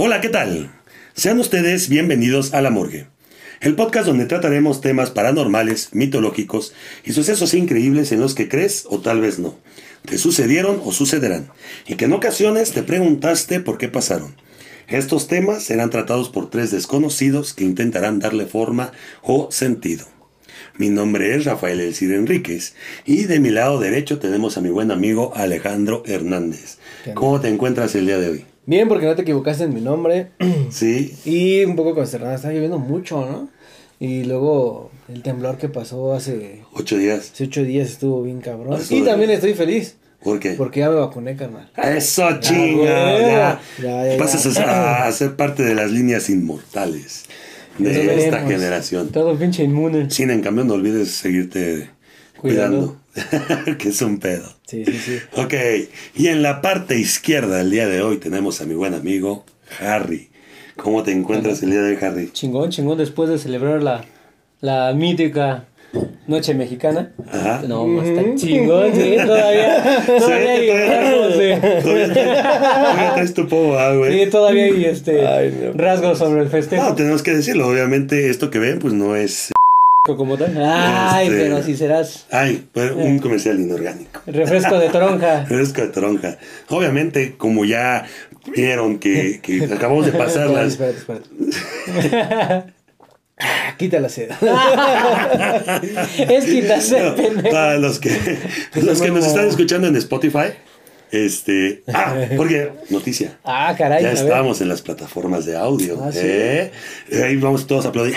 Hola, ¿qué tal? Sean ustedes bienvenidos a La Morgue, el podcast donde trataremos temas paranormales, mitológicos y sucesos increíbles en los que crees o tal vez no, te sucedieron o sucederán, y que en ocasiones te preguntaste por qué pasaron. Estos temas serán tratados por tres desconocidos que intentarán darle forma o sentido. Mi nombre es Rafael Elcir Enríquez y de mi lado derecho tenemos a mi buen amigo Alejandro Hernández. ¿Cómo te encuentras el día de hoy? Bien, porque no te equivocaste en mi nombre. Sí. Y un poco consternada, está lloviendo mucho, ¿no? Y luego el temblor que pasó hace, Ocho días. hace ocho días estuvo bien cabrón. Eso Y también estoy feliz, ¿Por qué? porque ya me vacuné, carnal. Eso chinga. güey. Ya, Ya, ya, Pasas a ya. ser- a ser parte de las líneas inmortales de Eso esta veremos. generación. Todo pinche inmune. Sin en cambio no olvides seguirte cuidando, Cuidando. que es un pedo. Sí, sí, sí. Ok, y en la parte izquierda del día de hoy tenemos a mi buen amigo Harry. ¿Cómo te encuentras el día de hoy, Harry? Chingón, chingón, después de celebrar la, la mítica Noche Mexicana. Ajá. No, está chingón, sí, todavía. Todavía hay rasgos de. Todavía traes- tu povo, ah, güey. Sí, todavía hay este, Ay, no. rasgos sobre el No, festejo. tenemos que decirlo. Obviamente, esto que ven, pues no es. Como tal. Ay, Este- pero si serás Ay, fue Eh. un comercial inorgánico. refresco de toronja. Fresco de toronja. Obviamente, como ya vieron que, que acabamos de pasar Espérate, espérate. Ah, Quita la seda. es No, el pendejo. para los que, los que nos están escuchando en Spotify, este. Ah, porque, noticia. Ah, caray. Ya estamos en las plataformas de audio. Ah, ¿sí? ¿eh? Ahí vamos todos a aplaudir.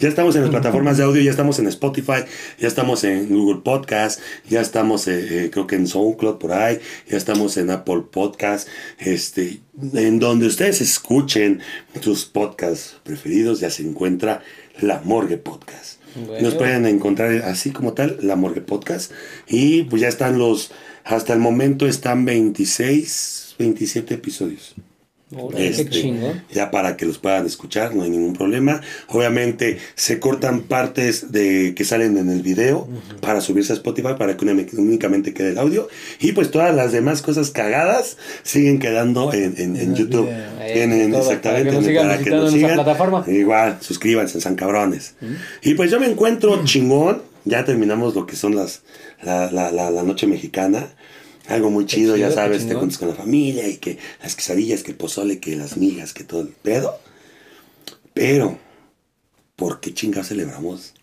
Ya estamos en las plataformas de audio, ya estamos en Spotify, ya estamos en Google Podcast, ya estamos, eh, eh, creo que en SoundCloud por ahí, ya estamos en Apple Podcast, este, en donde ustedes escuchen sus podcasts preferidos, ya se encuentra La Morgue Podcast. Bueno. Nos pueden encontrar así como tal, La Morgue Podcast, y pues ya están los, hasta el momento están 26, 27 episodios. Este, Qué. Ya para que los puedan escuchar, no hay ningún problema. Obviamente se cortan partes de que salen en el video para subirse a Spotify para que únicamente- quede el audio. Y pues todas las demás cosas cagadas siguen quedando en, en- en el YouTube. video. En- en- Todo, exactamente, para que nos sigan plataforma. Igual, suscríbanse, san cabrones. Y pues yo me encuentro chingón. Ya terminamos lo que son las la, la, la, la noche mexicana. Algo muy chido, chido, ya sabes, te juntas con la familia y que las quesadillas, que el pozole, que las migas, que todo el pedo. Pero, ¿por qué chingados celebramos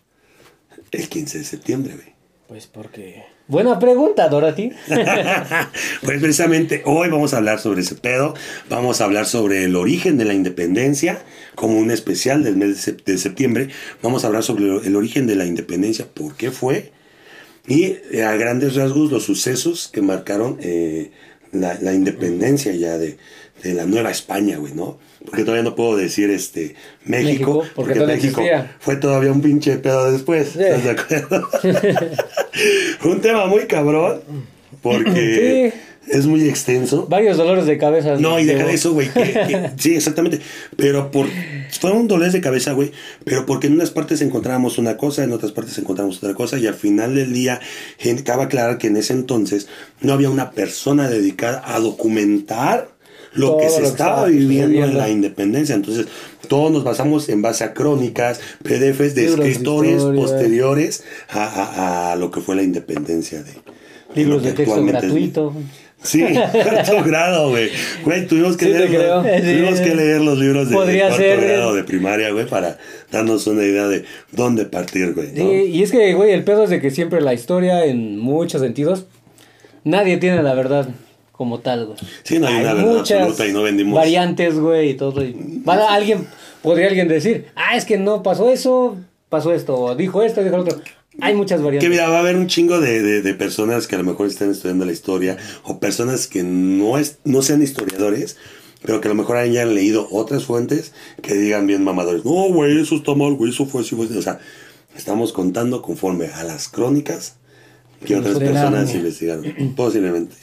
el 15 de septiembre, güey? Pues porque. Buena pregunta, Dorothy. pues precisamente hoy vamos a hablar sobre ese pedo, vamos a hablar sobre el origen de la independencia, como un especial del mes de sep- de septiembre, vamos a hablar sobre el origen de la independencia, por qué fue, y eh, a grandes rasgos los sucesos que marcaron eh, la, la independencia ya de, de la Nueva España, güey, ¿no? Porque todavía no puedo decir este México, México, porque México existía. fue todavía un pinche pedo después. ¿estás de acuerdo? un tema muy cabrón, porque es muy extenso. Varios dolores de cabeza. No, y deja de eso, güey. sí, exactamente. Pero por. Fue un dolor de cabeza, güey. Pero porque en unas partes encontrábamos una cosa, en otras partes encontramos otra cosa. Y al final del día, cabe aclarar que en ese entonces no había una persona dedicada a documentar lo Todo que se estaba viviendo en la independencia. Entonces, todos nos basamos en base a crónicas, PDFs de Libros escritores posteriores a, a- a lo que fue la independencia de. Libros de texto es- gratuito. Sí, cuarto grado, güey. Güey, tuvimos que Sí, leer, los- tuvimos que leer los libros de, de cuarto ser. grado de primaria, güey, para darnos una idea de dónde partir, güey. ¿no? Y es que, güey, el pedo es de que siempre la historia, en muchos sentidos, nadie tiene la verdad como tal, güey. Sí, no hay una verdad absoluta y no vendimos. variantes, güey, y todo. y- alguien, podría alguien decir, ah, es que no pasó eso, pasó esto, dijo esto, dijo lo otro. Hay muchas Que variantes. mira, va a haber un chingo de, de- de personas que a lo mejor están estudiando la historia o personas que no, es, no sean historiadores, pero que a lo mejor hayan leído otras fuentes que digan bien mamadores. No, güey, eso está mal, güey, eso fue así, fue así". O sea, estamos contando conforme a las crónicas que otras personas investigaron. Posiblemente.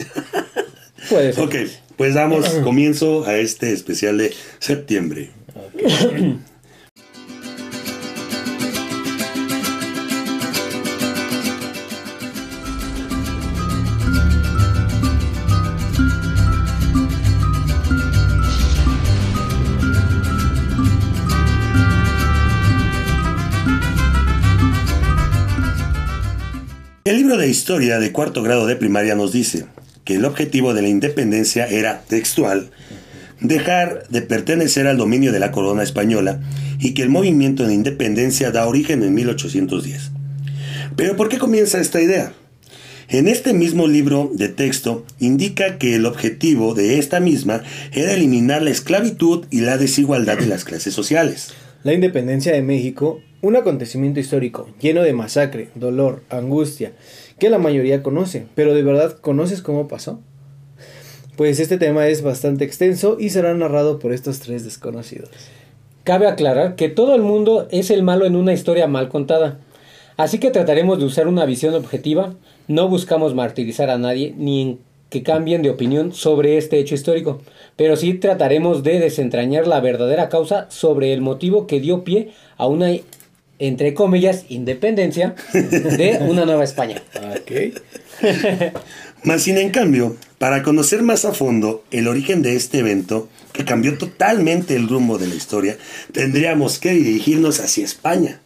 Puede ser. Ok, pues damos comienzo a este especial de septiembre. libro historia de cuarto grado de primaria nos dice que el objetivo de la independencia era textual, dejar de pertenecer al dominio de la corona española y que el movimiento de independencia da origen en 1810. Pero ¿por qué comienza esta idea? En este mismo libro de texto indica que el objetivo de esta misma era eliminar la esclavitud y la desigualdad de las clases sociales. La independencia de México, un acontecimiento histórico lleno de masacre, dolor, angustia, que la mayoría conoce, pero de verdad conoces cómo pasó. Pues este tema es bastante extenso y será narrado por estos tres desconocidos. Cabe aclarar que todo el mundo es el malo en una historia mal contada. Así que trataremos de usar una visión objetiva, no buscamos martirizar a nadie ni que cambien de opinión sobre este hecho histórico, pero sí trataremos de desentrañar la verdadera causa sobre el motivo que dio pie a una, entre comillas, independencia de una nueva España. Ok. Más sin en cambio, para conocer más a fondo el origen de este evento, que cambió totalmente el rumbo de la historia, tendríamos que dirigirnos hacia España.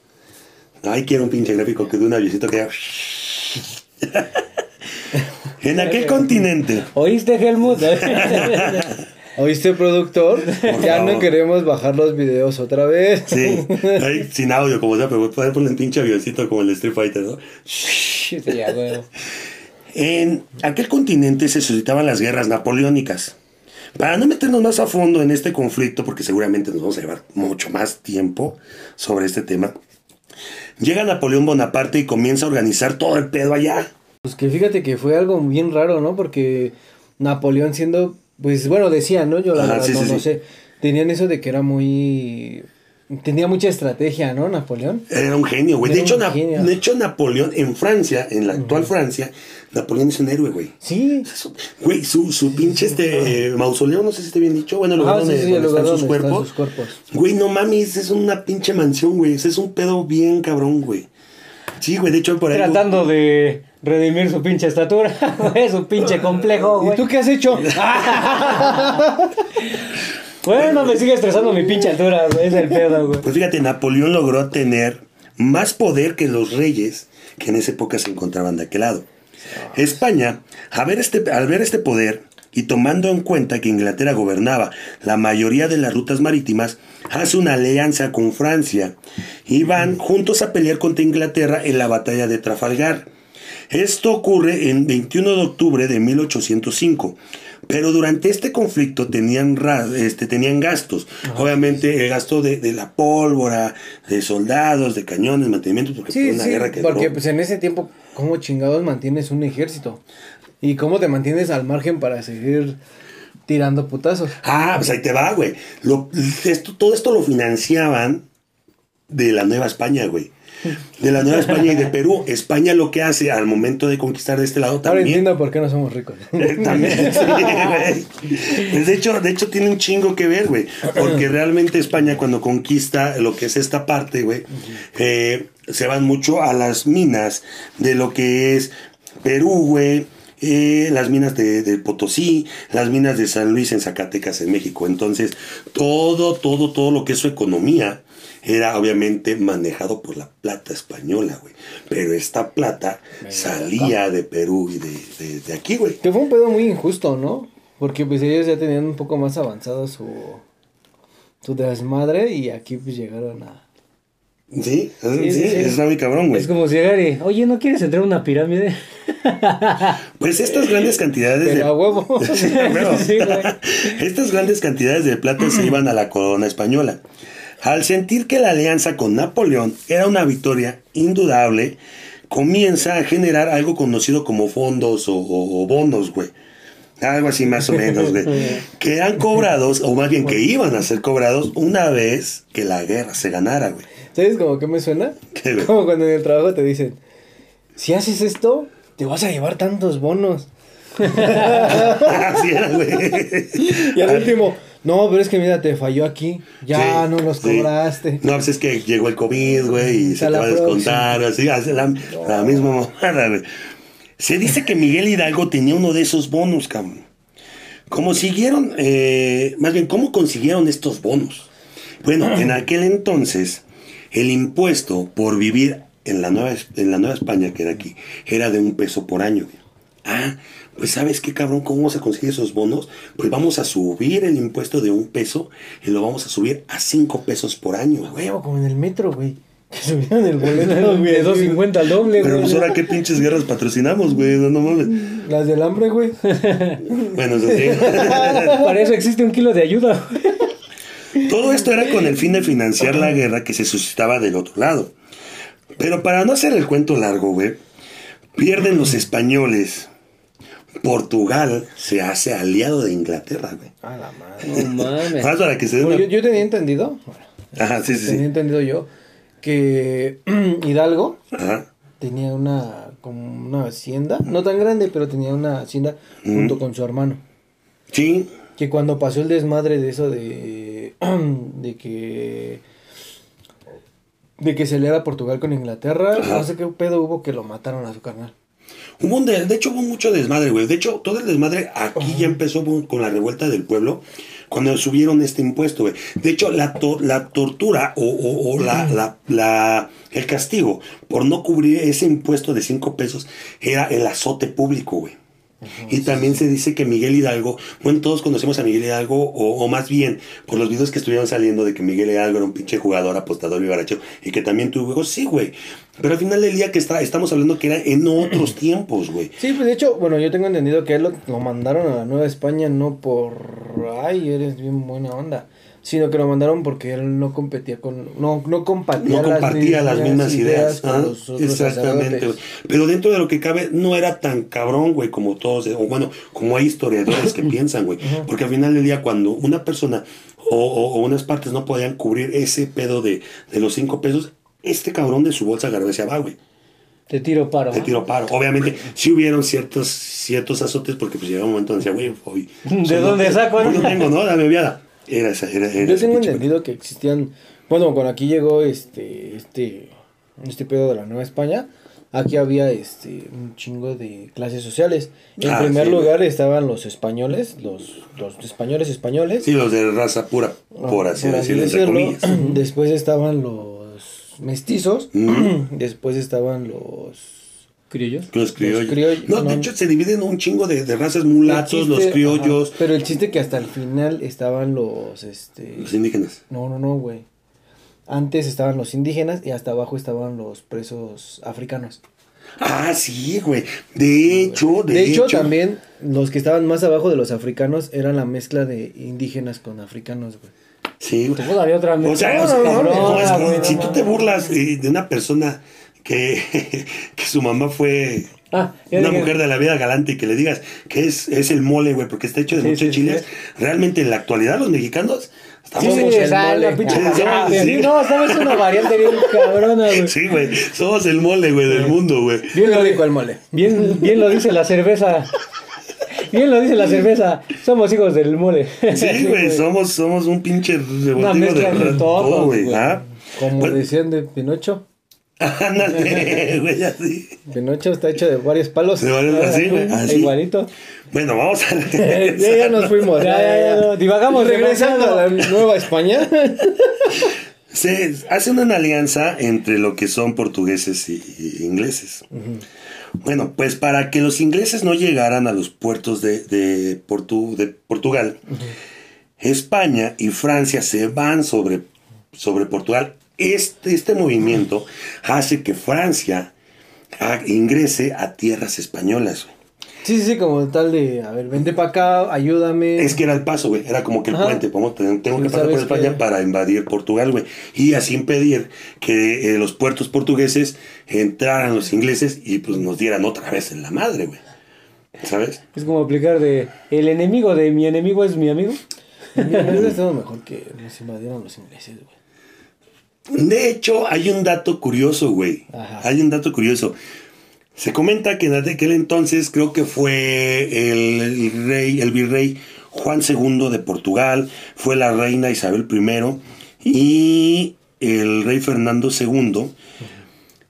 Ay, quiero un pinche gráfico que de un avioncito que... en aquel continente, ¿Oíste, Helmut? ¿Oíste, productor? ya favor. no queremos bajar los videos otra vez. sí, sin audio como sea, pero puede poner un pinche avioncito como el Street Fighter, ¿no? Sí, ya, güey. En aquel continente se suscitaban las guerras napoleónicas. Para no meternos más a fondo en este conflicto, porque seguramente nos vamos a llevar mucho más tiempo sobre este tema, llega Napoleón Bonaparte y comienza a organizar todo el pedo allá. Pues que fíjate que fue algo bien raro, ¿no? Porque Napoleón siendo, pues bueno, decían, ¿no? Yo la verdad sí, no, sí, no sé. Tenían eso de que era muy... Tenía mucha estrategia, ¿no? Napoleón. Era un genio, güey. De hecho, Na- genio. de hecho, Napoleón en Francia, en la actual Francia, Napoleón es un héroe, güey. Sí. Güey, su, su pinche este eh, mausoleo, no sé si esté bien dicho. Bueno, el lugar Ah, donde, sí, sí, donde el lugar están sus están cuerpos. sus cuerpos. Güey, no mames, es una pinche mansión, güey. Ese Es un pedo bien cabrón, güey. Sí, güey, de hecho por ahí. Tratando de redimir su pinche estatura, güey, su pinche complejo, ¿Y güey. tú qué has hecho? Bueno, me sigue estresando mi pinche altura, güey, es el pedo, güey. Pues fíjate, Napoleón logró tener más poder que los reyes que en esa época se encontraban de aquel lado. España, al ver, este, al ver este poder y tomando en cuenta que Inglaterra gobernaba la mayoría de las rutas marítimas, hace una alianza con Francia y van juntos a pelear contra Inglaterra en la batalla de Trafalgar. Esto ocurre en 21 de octubre de 1805. Pero durante este conflicto tenían, este, tenían gastos. Obviamente el gasto de, de la pólvora, de soldados, de cañones, mantenimiento, porque fue una sí, guerra que porque pues en ese tiempo, ¿cómo chingados mantienes un ejército? ¿Y cómo te mantienes al margen para seguir tirando putazos? Ah, pues ahí te va, güey. Lo- esto, todo esto lo financiaban de la Nueva España, güey. De la Nueva España y de Perú. España lo que hace al momento de conquistar de este lado Ahora también. entiendo por qué no somos ricos. Eh, También, sí. Pues de hecho, de hecho tiene un chingo que ver, güey. Porque realmente España cuando conquista lo que es esta parte, güey, eh, se van mucho a las minas de lo que es Perú, güey. eh, las minas de, de Potosí, las minas de San Luis en Zacatecas, en México. Entonces, todo, todo, todo lo que es su economía era obviamente manejado por la plata española, güey. Pero esta plata salía de Perú y de, de- de aquí, güey. Que fue un pedo muy injusto, ¿no? Porque pues ellos ya tenían un poco más avanzado su, su desmadre y aquí pues llegaron a... Sí, sí, Sí, sí, sí. está muy cabrón, güey. Es como si llegar y, oye, ¿no quieres entrar a una pirámide? Pues estas grandes cantidades Pero a de... huevo. Sí, pero- Sí, güey. Estas grandes cantidades de plata se iban a la corona española. Al sentir que la alianza con Napoleón era una victoria indudable, comienza a generar algo conocido como fondos o, o- o bonos, güey. Algo así más o menos, güey. Que eran cobrados, o más bien que iban a ser cobrados una vez que la guerra se ganara, güey. ¿Sabes como que me suena? ¿Qué? Como cuando en el trabajo te dicen, si haces esto, te vas a llevar tantos bonos. Así era, güey. Y al último, no, pero es que mira, te falló aquí, ya Sí, no los sí. cobraste. No, pues es que llegó el COVID, güey, y se te va a descontar, así, hace la, la misma mamada, güey. Se dice que Miguel Hidalgo tenía uno de esos bonos, cabrón. ¿Cómo siguieron, eh, más bien, cómo consiguieron estos bonos? Bueno, en aquel entonces, el impuesto por vivir en la Nueva, en la Nueva España, que era aquí, era de un peso por año. Ah, pues ¿sabes qué, cabrón? ¿Cómo vamos a conseguir esos bonos? Pues vamos a subir el impuesto de un peso y lo vamos a subir a cinco pesos por año, güey. Huevo, como en el metro, güey. Que subieron el boleto, güey. De 2.50 al doble, Pero pues ahora qué pinches guerras patrocinamos, güey. No, no mames. Las del hambre, güey. Bueno, eso sí. Para eso existe un kilo de ayuda. Todo esto era con el fin de financiar la guerra que se suscitaba del otro lado. Pero para no hacer el cuento largo, güey, pierden los españoles. Portugal se hace aliado de Inglaterra, güey. A la madre. No mames. Para que se den Bueno, una- yo, yo tenía entendido, bueno, Ajá, sí, sí, tenía sí. entendido yo, que Hidalgo Ajá. tenía una, como una hacienda, no tan grande, pero tenía una hacienda junto con su hermano. Sí, Que cuando pasó el desmadre de eso de, de que de que se le era Portugal con Inglaterra, Ajá. no sé qué pedo hubo que lo mataron a su carnal. Hubo un de, de hecho hubo mucho desmadre, güey. De hecho, todo el desmadre aquí ya empezó con la revuelta del pueblo cuando subieron este impuesto, güey. De hecho, la, to- la tortura o, o- o la, la, la- el castigo por no cubrir ese impuesto de cinco pesos era el azote público, güey. Y también se dice que Miguel Hidalgo, bueno, todos conocemos a Miguel Hidalgo, o, o más bien, por los videos que estuvieron saliendo de que Miguel Hidalgo era un pinche jugador, apostador y baracho, y que también tuvo hijos, sí, güey. Pero al final del día que está, estamos hablando que era en otros tiempos, güey. Sí, pues de hecho, bueno, yo tengo entendido que él lo, lo mandaron a la Nueva España no por, ay, eres bien buena onda, sino que lo mandaron porque él no competía con, no, no compartía, No compartía las mismas ideas. con ah, los Exactamente. güey. Pero dentro de lo que cabe, no era tan cabrón, güey, como todos, o bueno, como hay historiadores que piensan, güey. Porque al final del día, cuando una persona o, o- o unas partes no podían cubrir ese pedo de, de los cinco pesos, este cabrón de su bolsa agarró y va, güey. Te tiro paro. Te tiro paro. Obviamente, sí hubieron ciertos, ciertos azotes porque pues llegaba un momento donde decía, güey, hoy. ¿De dónde saco, no? no tengo, ¿no? Dame viada. Era esa, era, era Yo tengo entendido que existían, bueno, cuando aquí llegó este, este, este pedo de la Nueva España, aquí había este, un chingo de clases sociales. En Ah, primer sí, lugar estaban los españoles, los, los españoles españoles. Sí, los de raza pura, por así decirlo, entre decirlo. comillas. Después estaban los mestizos, Mm. después estaban los... ¿Criollos? Los criollos. criollos, no, de hecho se dividen un chingo de, de razas mulatos, los criollos, ajá, pero el chiste que hasta el final estaban los, este... los indígenas. No, no, no, güey. Antes estaban los indígenas y hasta abajo estaban los presos africanos. Ah, sí, güey. De hecho, de, De, hecho, también los que estaban más abajo de los africanos eran la mezcla de indígenas con africanos, güey. Sí, güey. Todavía otra O sea, No, o sea, no, no, no, es que güey, no si tú te burlas eh, de una persona que, que su mamá fue Ah, una dije- mujer de la vida galante y que le digas que es, es el mole, güey, porque está hecho de Sí, muchos sí, chiles, realmente en la actualidad los mexicanos estamos... Sí, el mole. pinche No, sabes una variante bien cabrona, güey. Sí, güey, somos el mole, güey, del mundo, güey. Bien lo, rico el mole. bien, bien lo dice la cerveza. Bien lo dice la cerveza. Somos hijos del mole. Sí, güey, somos, somos un pinche revoltivo mezcla de de todo, güey. güey. ¿ah? Como Bueno. decían de Pinocho. Ándale, güey, así. Pinocho está hecho de varios palos. De varios- así, güey, así. Igualito. Bueno, vamos a ya, ya nos fuimos. Ya, ya, divagamos Regresando a la Nueva España. Se hace una alianza entre lo que son portugueses y, y ingleses. Bueno, pues para que los ingleses no llegaran a los puertos de, de, Portu- de Portugal, España y Francia se van sobre, sobre Portugal. Este, este movimiento hace que Francia ah, ingrese a tierras españolas. güey. sí, sí, sí, como tal de, a ver, vente para acá, ayúdame. Es que era el paso, güey. Era como que el Ajá. puente. Tener- tengo Sí, que pasar por España que- para invadir Portugal, güey. Y así impedir que eh, los puertos portugueses entraran los ingleses y pues nos dieran otra vez en la madre, güey. ¿Sabes? Es como aplicar de el enemigo de mi enemigo es mi amigo. Estado mejor que nos invadieran los ingleses, güey. De hecho, hay un dato curioso, güey. Ajá. Hay un dato curioso. Se comenta que en aquel entonces creo que fue el, el rey, el virrey Juan II de Portugal, fue la reina Isabel I y el rey Fernando II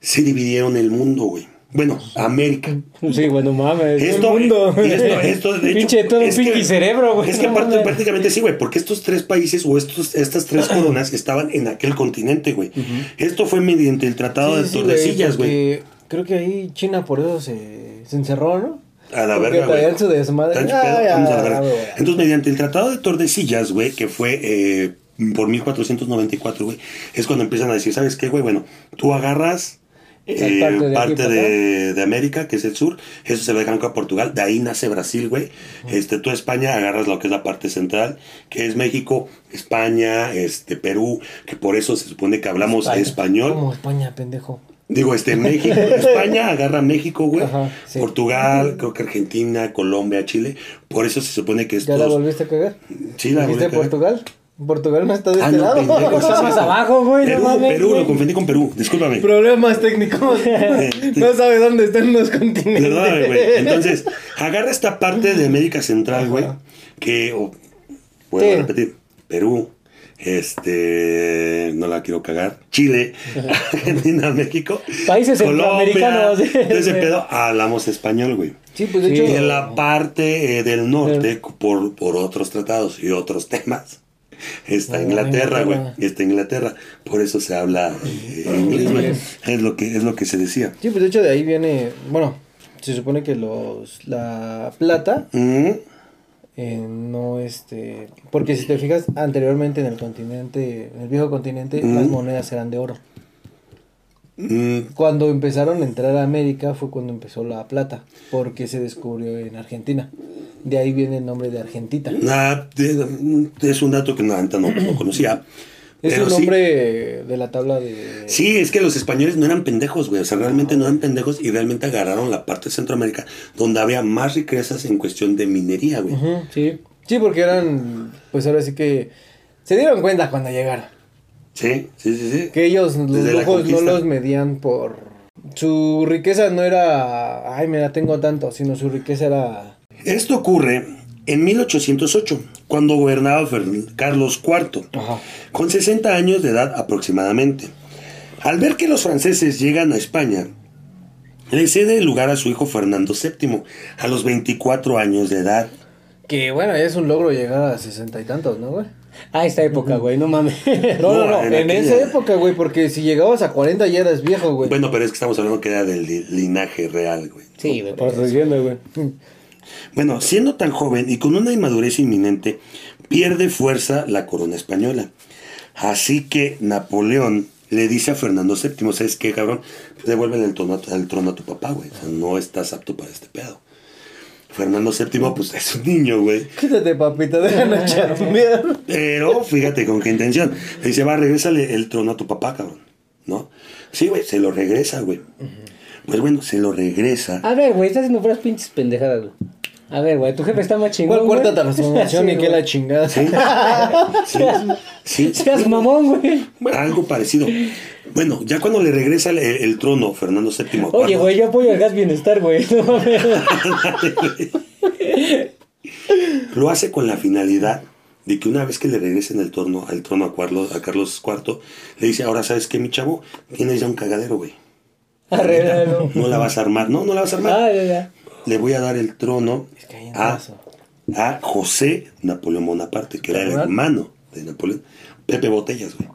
se dividieron el mundo, güey. Bueno, América. Sí, bueno, mames. Esto, el mundo. esto, esto, de hecho, Pinche todo un es que- pinche cerebro, güey. Es que aparte, prácticamente sí, güey, porque estos tres países o estos, estas tres coronas estaban en aquel continente, güey. Esto fue mediante el Tratado Sí, de sí, Tordesillas, güey. Creo que ahí China por eso se, se encerró, ¿no? A la Porque verga, su desmadre. Ah, vamos a la verga. güey. Entonces, mediante el Tratado de Tordesillas, güey, que fue eh, por 1494, güey, es cuando empiezan a decir, ¿sabes qué, güey? Bueno, tú agarras eh, parte de parte de, de América, que es el sur, eso se lo dejan a Portugal, de ahí nace Brasil, güey. Este, tú España agarras lo que es la parte central, que es México, España, este, Perú, que por eso se supone que hablamos España. español. Como España, pendejo. Digo, este, México, España agarra México, güey. Ajá, sí. Portugal, creo que Argentina, Colombia, Chile. Por eso se supone que ¿Ya la volviste a cagar? Sí, la volví ¿Dijiste a. Portugal? Portugal no está de Ah, este no, lado. pendejo, Está más abajo, güey. no Perú, mames, Perú, güey. lo confundí con Perú, discúlpame. Problemas técnicos. no sabe dónde están los continentes. Perdóname, güey. Entonces, agarra esta parte de América Central, güey, que, oh, vuelvo Sí. a repetir, Perú, este, no la quiero cagar, Chile, Argentina, México, Países centroamericanos. Colombia, ese pedo, hablamos español, güey. Sí, pues de Sí. hecho. Y en la parte eh, del norte, por, por otros tratados y otros temas, está Oh, Inglaterra, güey. Está Inglaterra. Por eso se habla eh, inglés, güey. Es lo que es lo que se decía. Sí, pues de hecho de ahí viene. Bueno, se supone que los. La plata. Mm, eh, no este. Porque si te fijas, anteriormente en el continente. En el viejo continente, Mm. las monedas eran de oro. Mm, Cuando empezaron a entrar a América fue cuando empezó la plata. Porque se descubrió en Argentina. De ahí viene el nombre de Argentita. nada, de- es un dato que no, no, no conocía. Es el sí- nombre de la tabla de. Sí, es que los españoles no eran pendejos, güey. O sea, realmente no eran pendejos y realmente agarraron la parte de Centroamérica donde había más riquezas en cuestión de minería, güey. Sí. Sí, porque eran. Pues ahora sí que. Se dieron cuenta cuando llegaron. Sí, sí, sí, sí. Que ellos los Desde la lujos no los medían por... Su riqueza no era, ay, mira, tengo tanto, sino su riqueza era... Esto ocurre en 1808, cuando gobernaba Carlos IV, Ajá. con 60 años de edad aproximadamente. Al ver que los franceses llegan a España, le cede el lugar a su hijo Fernando VII, a los 24 años de edad. Que bueno, es un logro llegar a sesenta y tantos, ¿no, güey? Ah, esta época, güey, no mames. No, no, no, en en, aquella- esa época, güey, porque si llegabas a 40 ya eras viejo, güey. Bueno, pero es que estamos hablando que era del li- linaje real, güey. Sí, güey, por estoy diciendo, güey. Bueno, siendo tan joven y con una inmadurez inminente, pierde fuerza la corona española. Así que Napoleón le dice a Fernando VII, ¿sabes qué, cabrón? Devuélvele el trono, a- el trono a tu papá, güey. O sea, no estás apto para este pedo. Fernando VII, pues es un niño, güey. Quítate, papita, déjame chambear. Pero fíjate con qué intención. Le dice, va, regrésale el trono a tu papá, cabrón. ¿No? Sí, güey, se lo regresa, güey. Pues bueno, se lo regresa. A ver, güey, estás haciendo puras pinches pendejadas, güey. A ver, güey, tu jefe está más chingón. ¿Cuál cuarta transformación Sí, y qué la chingada? Sí, sí, sí. Seas mamón, güey. Bueno, algo parecido. Bueno, ya cuando le regresa el, el trono Fernando VII. Oye, güey, yo apoyo el gas bienestar, güey. No. Lo hace con la finalidad de que una vez que le regresen el trono, al trono a Carlos, a Carlos IV, le dice, ahora sabes qué, mi chavo, tienes ya un cagadero, güey. Arréglalo. No la vas a armar. No, no la vas a armar. Ah, ya, ya. Le voy a dar el trono que a, a José Napoleón Bonaparte, que era el ¿Verdad? hermano de Napoleón. Pepe Botellas, güey.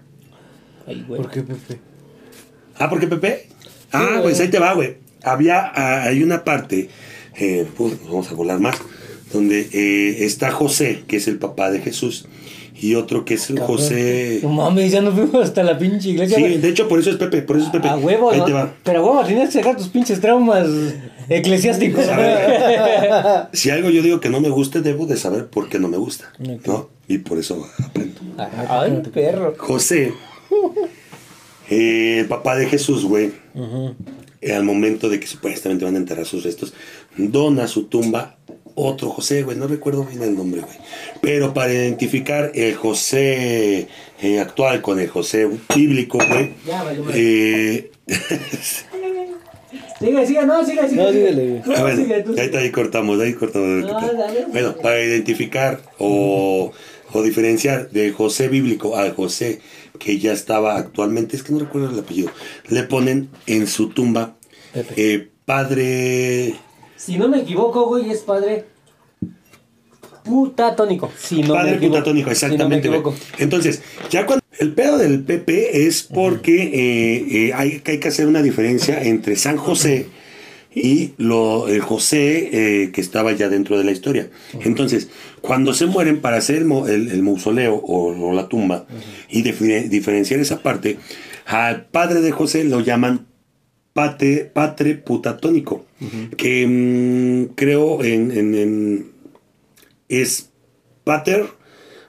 Ay, güey. ¿Por qué, Pepe? Ah, ¿por qué Pepe? Ah, güey. pues ahí te va, güey. Había, ah, hay una parte, eh, pues, vamos a volar más, donde eh, está José, que es el papá de Jesús, y otro que es José... No mames, ya nos fuimos hasta la pinche iglesia, Sí, de hecho por eso es Pepe, por eso es Pepe. A huevo, Ahí ¿no? te va. Pero a huevo, tienes que sacar tus pinches traumas eclesiásticos. Si algo yo digo que no me guste, debo de saber por qué no me gusta, ¿no? Y por eso aprendo. Ay, perro. José, eh, el papá de Jesús, güey, eh, al momento de que supuestamente van a enterrar sus restos, dona su tumba otro José, güey, no recuerdo bien el nombre, güey. Pero para identificar el José eh, actual con el José bíblico, güey, Ya, vale, vale. eh, Sigue, sigue, no, sigue, sigue. No, síguele, güey. Ah, bueno, sigue, tú ahí, ahí cortamos, ahí cortamos. No, dale. Bueno, para identificar o, o diferenciar del José bíblico al José que ya estaba actualmente, es que no recuerdo el apellido, le ponen en su tumba eh, padre... Si no me equivoco, güey, es padre putatónico. Si no padre me equivoco. putatónico, Si no me exactamente. güey. equivoco. Entonces, ya cuando el pedo del PP es porque eh, eh, hay, que hay que hacer una diferencia entre San José y lo, el José eh, que estaba ya dentro de la historia. Entonces, cuando se mueren para hacer el, mo- el- el mausoleo o, o la tumba y diferenciar esa parte, al padre de José lo llaman pate, patre putatónico, que mm, creo en, en- en- es pater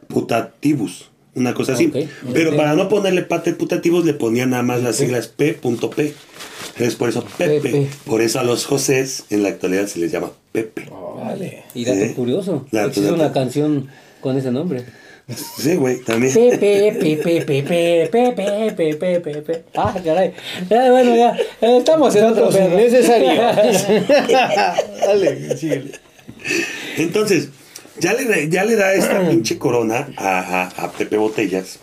putativus, una cosa así. Pero para no ponerle pater putativus le ponían nada más las siglas P.P. Es por eso Pepe. Pepe. Por eso a los Josés en la actualidad se les llama Pepe. Vale. Y dato Eh, curioso, dato, existe dato. una canción con ese nombre. Sí, güey, también. Pepe, Pepe, Pepe, Pepe, Pepe, Pepe. Ah, caray. Ya, bueno, ya. eh, Estamos en otro pedo. innecesarios. Dale, síguele. Entonces, ya le, ya le da esta pinche corona a, a- a Pepe Botellas.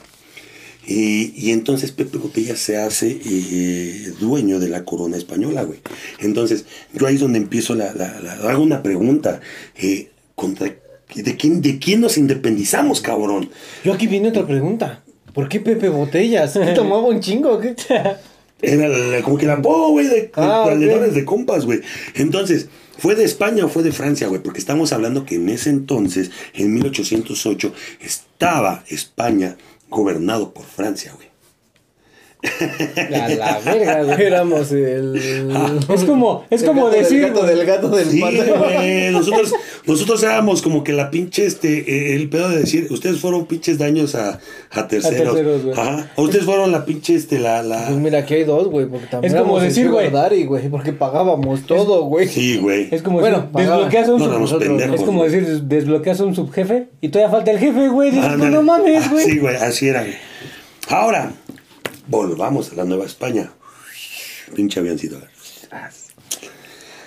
Y, y entonces Pepe Botellas se hace eh, dueño de la corona española, güey. Entonces, yo ahí es donde empiezo la, la- la- hago una pregunta. eh, contra, ¿de, quién, ¿De quién nos independizamos, cabrón? Yo aquí viene otra pregunta. ¿Por qué Pepe Botellas? ¿Qué tomaba un chingo? ¿Qué? Era la- como que la apodo, güey, de, Ah, de compas, güey. Entonces, ¿fue de España o fue de Francia, güey? Porque estamos hablando que en ese entonces, en 1808, estaba España gobernado por Francia, güey. A la verga, güey. Éramos el. Es como, es el como gato decir. Del gato del gato del Sí, güey. Nosotros, nosotros éramos como que la pinche, este, eh, el pedo de decir, ustedes fueron pinches daños a, a terceros. terceros, güey. Ajá. O ustedes fueron la pinche, este, la, la. Pues mira, aquí hay dos, güey, porque también Es como decir, güey. Daddy, güey, porque pagábamos todo, güey. Sí, güey. Es como Bueno, decir, desbloqueas a un No, nosotros, pendejos. Es como güey. decir, desbloqueas a un subjefe y todavía falta el jefe, güey. Dices, pues, Ándale. no mames, güey. Sí, güey, así era. güey. Ahora, volvamos a la Nueva España. Pinche avioncito.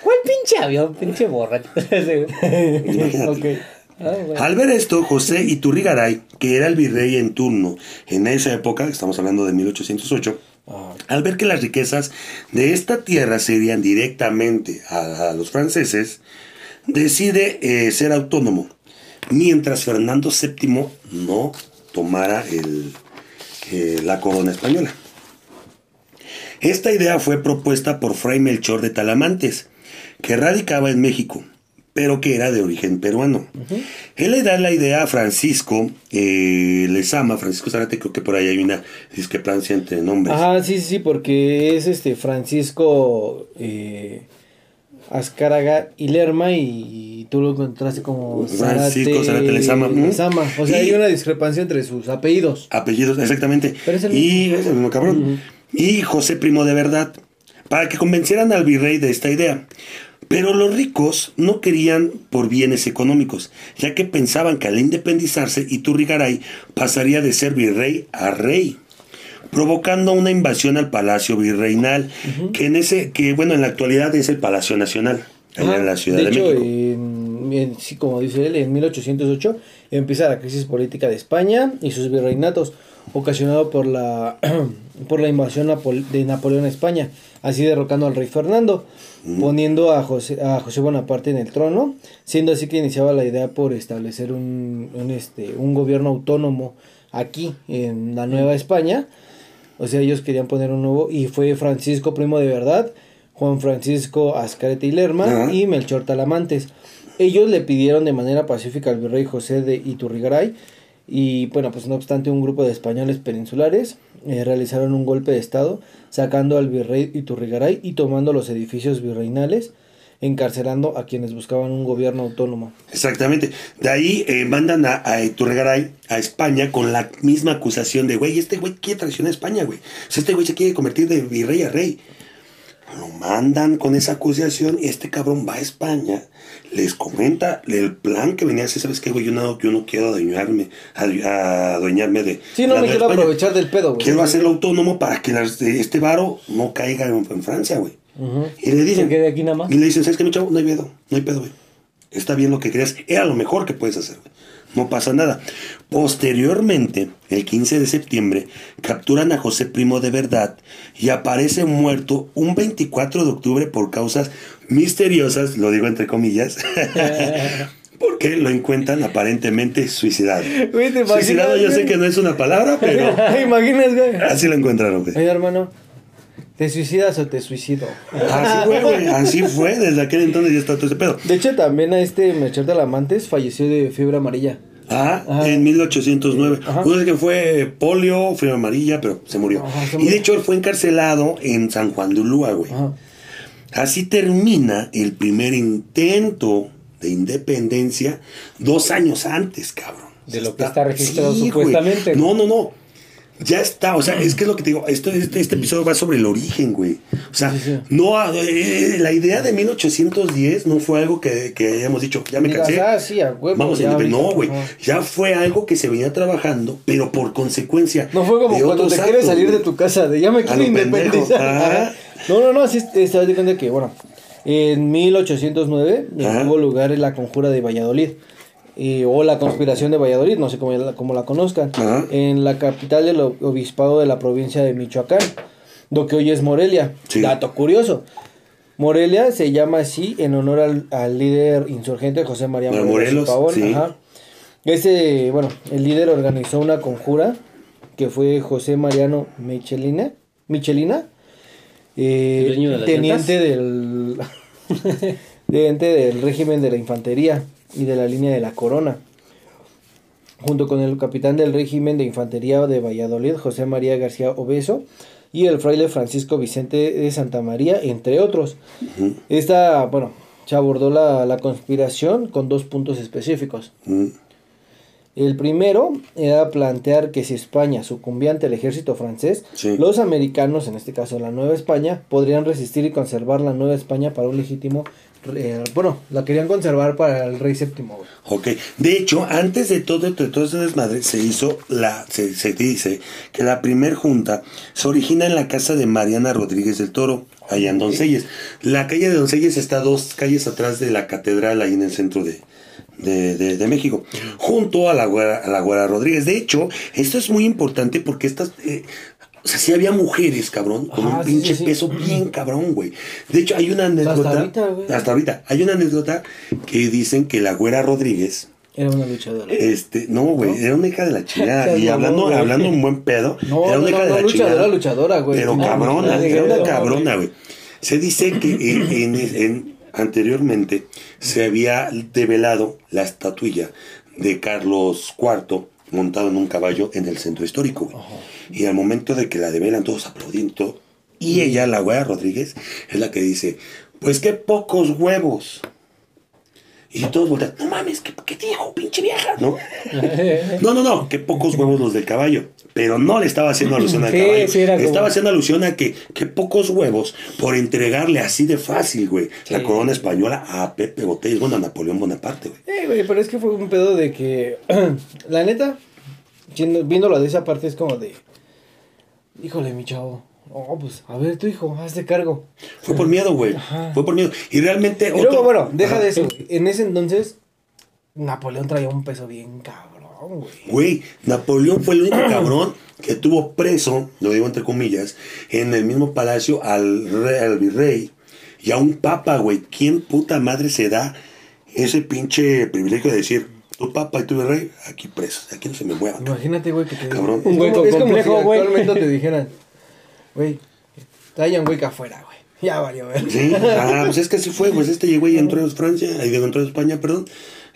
¿Cuál pinche avión? Pinche borracho. Imagínate. Ah. Al ver esto, José Iturrigaray, que era el virrey en turno en esa época, estamos hablando de 1808, Ah, al ver que las riquezas de esta tierra se irían directamente a, a los franceses, decide eh, ser autónomo, mientras Fernando VII no tomara el, la corona española. Esta idea fue propuesta por Fray Melchor de Talamantes, que radicaba en México, pero que era de origen peruano. Él le da la idea a Francisco eh, Lezama, Francisco Zarate, creo que por ahí hay una discrepancia entre nombres. Sí, sí, sí, porque es este Francisco eh, Azcárraga y Lerma y tú lo encontraste como Francisco Zárate Lezama. Lezama. O sea, Y- hay una discrepancia entre sus apellidos. Apellidos, exactamente. Pero es el y es el mismo cabrón. Y José Primo de Verdad, para que convencieran al virrey de esta idea. Pero los ricos no querían por bienes económicos, ya que pensaban que al independizarse Iturrigaray pasaría de ser virrey a rey, provocando una invasión al palacio virreinal, que en ese, que bueno, en la actualidad es el Palacio Nacional, allá en la Ciudad de, hecho, México. en- en- sí, como dice él, en 1808 empieza la crisis política de España y sus virreinatos, ocasionado por la, por la invasión de Napoleón a España, así derrocando al rey Fernando, poniendo a José, a José Bonaparte en el trono, siendo así que iniciaba la idea por establecer un, un, este, un gobierno autónomo aquí en la Nueva España. O sea, ellos querían poner un nuevo y fue Francisco Primo de Verdad, Juan Francisco Azcarete y Lerma y Melchor Talamantes. Ellos le pidieron de manera pacífica al virrey José de Iturrigaray y bueno, pues no obstante un grupo de españoles peninsulares eh, realizaron un golpe de estado sacando al virrey Iturrigaray y tomando los edificios virreinales, encarcelando a quienes buscaban un gobierno autónomo. Exactamente. De ahí eh, mandan a, a a España con la misma acusación de, güey, este güey quiere traicionar a España, güey. O sea, este güey se quiere convertir de virrey a rey. Lo mandan con esa acusación y este cabrón va a España, les comenta el plan que venía a hacer, ¿sabes qué, güey? Yo no, yo no quiero adueñarme, adu- adueñarme de... Sí, no me quiero España. aprovechar del pedo, güey. Quiero hacerlo autónomo para que las de este varo no caiga en, en Francia, güey. Y le dicen... Se quede aquí nada más. Y le dicen, ¿sabes qué, mi chavo? No hay pedo, no hay pedo, güey. está bien lo que creas, era lo mejor que puedes hacer. No pasa nada. Posteriormente, el 15 de septiembre, capturan a José Primo de verdad y aparece muerto un 24 de octubre por causas misteriosas, lo digo entre comillas, porque lo encuentran aparentemente suicidado. Güey, ¿te imaginas, Suicidado yo sé que no es una palabra, pero ¿Te imaginas, güey? así lo encontraron. güey. Oye, hermano, ¿te suicidas o te suicido? Así fue, güey, así fue, desde aquel entonces ya está todo ese pedo. De hecho, también a este Melchor de Alamantes falleció de fiebre amarilla. Ah, Ajá. en 1809. Ajá. Uno que fue polio, fiebre amarilla, pero se murió. Ajá, se Y de hecho él fue encarcelado en San Juan de Ulúa, güey. Así termina el primer intento de independencia dos años antes, cabrón. De lo que está registrado supuestamente. No, no, no. Ya está, o sea, es que es lo que te digo, esto, este, este episodio va sobre el origen, güey. O sea, Sí, sí. no, eh, la idea de 1810 no fue algo que, que hayamos dicho, ya me Digas, cansé. ah, sí, a huevo, Vamos a independ- No, ahorita, güey. Ya fue algo que se venía trabajando, pero por consecuencia. No fue como cuando te quieres salir de tu casa, de ya me quiero independizar. Ajá. No, no, no, así estás de cuenta que, bueno, en 1809 Ajá. tuvo lugar la conjura de Valladolid. Eh, o la conspiración de Valladolid, no sé cómo la, cómo la conozcan, Ajá. en la capital del obispado de la provincia de Michoacán, lo que hoy es Morelia. Sí. Dato curioso. Morelia se llama así en honor al, al líder insurgente José María Morelos, Morelos, Pavón. sí. Ajá. Ese, bueno, el líder organizó una conjura que fue José Mariano Michelina, Michelina, eh, ¿El dueño de las teniente del teniente del régimen de la infantería y de la línea de la corona, junto con el capitán del régimen de infantería de Valladolid, José María García Obeso, y el fraile Francisco Vicente de Santa María, entre otros. Esta, bueno, se abordó la, la conspiración con dos puntos específicos. El primero era plantear que si España sucumbía ante el ejército francés, Sí. los americanos, en este caso la Nueva España, podrían resistir y conservar la Nueva España para un legítimo... eh, bueno, la querían conservar para el rey séptimo. Ok, de hecho, antes de todo, de todo ese desmadre, se hizo la, se, se dice que la primer junta se origina en la casa de Mariana Rodríguez del Toro, allá en Doncelles. La calle de Doncelles está dos calles atrás de la catedral, ahí en el centro de, de, de- de México, junto a la, güera, a la Güera Rodríguez. De hecho, esto es muy importante porque estas... eh, o sea, sí había mujeres, cabrón, con Ajá, un pinche sí, sí. peso bien cabrón, güey. De hecho, hay una anécdota... ahorita, güey. hasta ahorita. Hay una anécdota que dicen que la Güera Rodríguez... Era una luchadora. Este, no, güey, era una hija de la chingada. Y hablando, güey. hablando un buen pedo, No, era una hija no, de la luchadora, chingada. luchadora, güey. Pero cabrona, era una cabrona, güey. Se dice que en, en- en- anteriormente se había develado la estatuilla de Carlos IV montado en un caballo en el centro histórico, güey. Y al momento de que la develan, todos aplaudiendo. Y ella, la güera Rodríguez, es la que dice, pues qué pocos huevos. Y todos voltean, no mames, ¿qué, qué dijo, pinche vieja? ¿No? No, no, no, qué pocos huevos los del caballo. Pero no le estaba haciendo alusión al Sí, caballo. sí, como- Estaba haciendo alusión a que, qué pocos huevos por entregarle así de fácil, güey, la corona española a Pepe Botellas, bueno, a Napoleón Bonaparte, güey. Eh, güey, pero es que fue un pedo de que, la neta, viéndolo de esa parte es como de, híjole, mi chavo, oh, pues, a ver, tu hijo, hazte cargo. Fue por miedo, güey. Fue por miedo. Y realmente. Y luego, otro- bueno, deja Ajá. de eso, güey. en ese entonces, Napoleón traía un peso bien cabrón, güey. Güey, Napoleón fue el único cabrón que tuvo preso, lo digo entre comillas, en el mismo palacio al, rey- al virrey y a un papa, güey. ¿Quién puta madre se da ese pinche privilegio de decir, tu papa y tu virrey, aquí presos, aquí no se me muevan? Imagínate, güey, que te Cabrón. Un hueco es como complejo, si güey. actualmente te dijeran, güey, trae un hueco afuera, güey. Ya valió, güey. Sí, ah, pues es que así fue, pues este llegó y entró en Francia, digo, entró en España, perdón,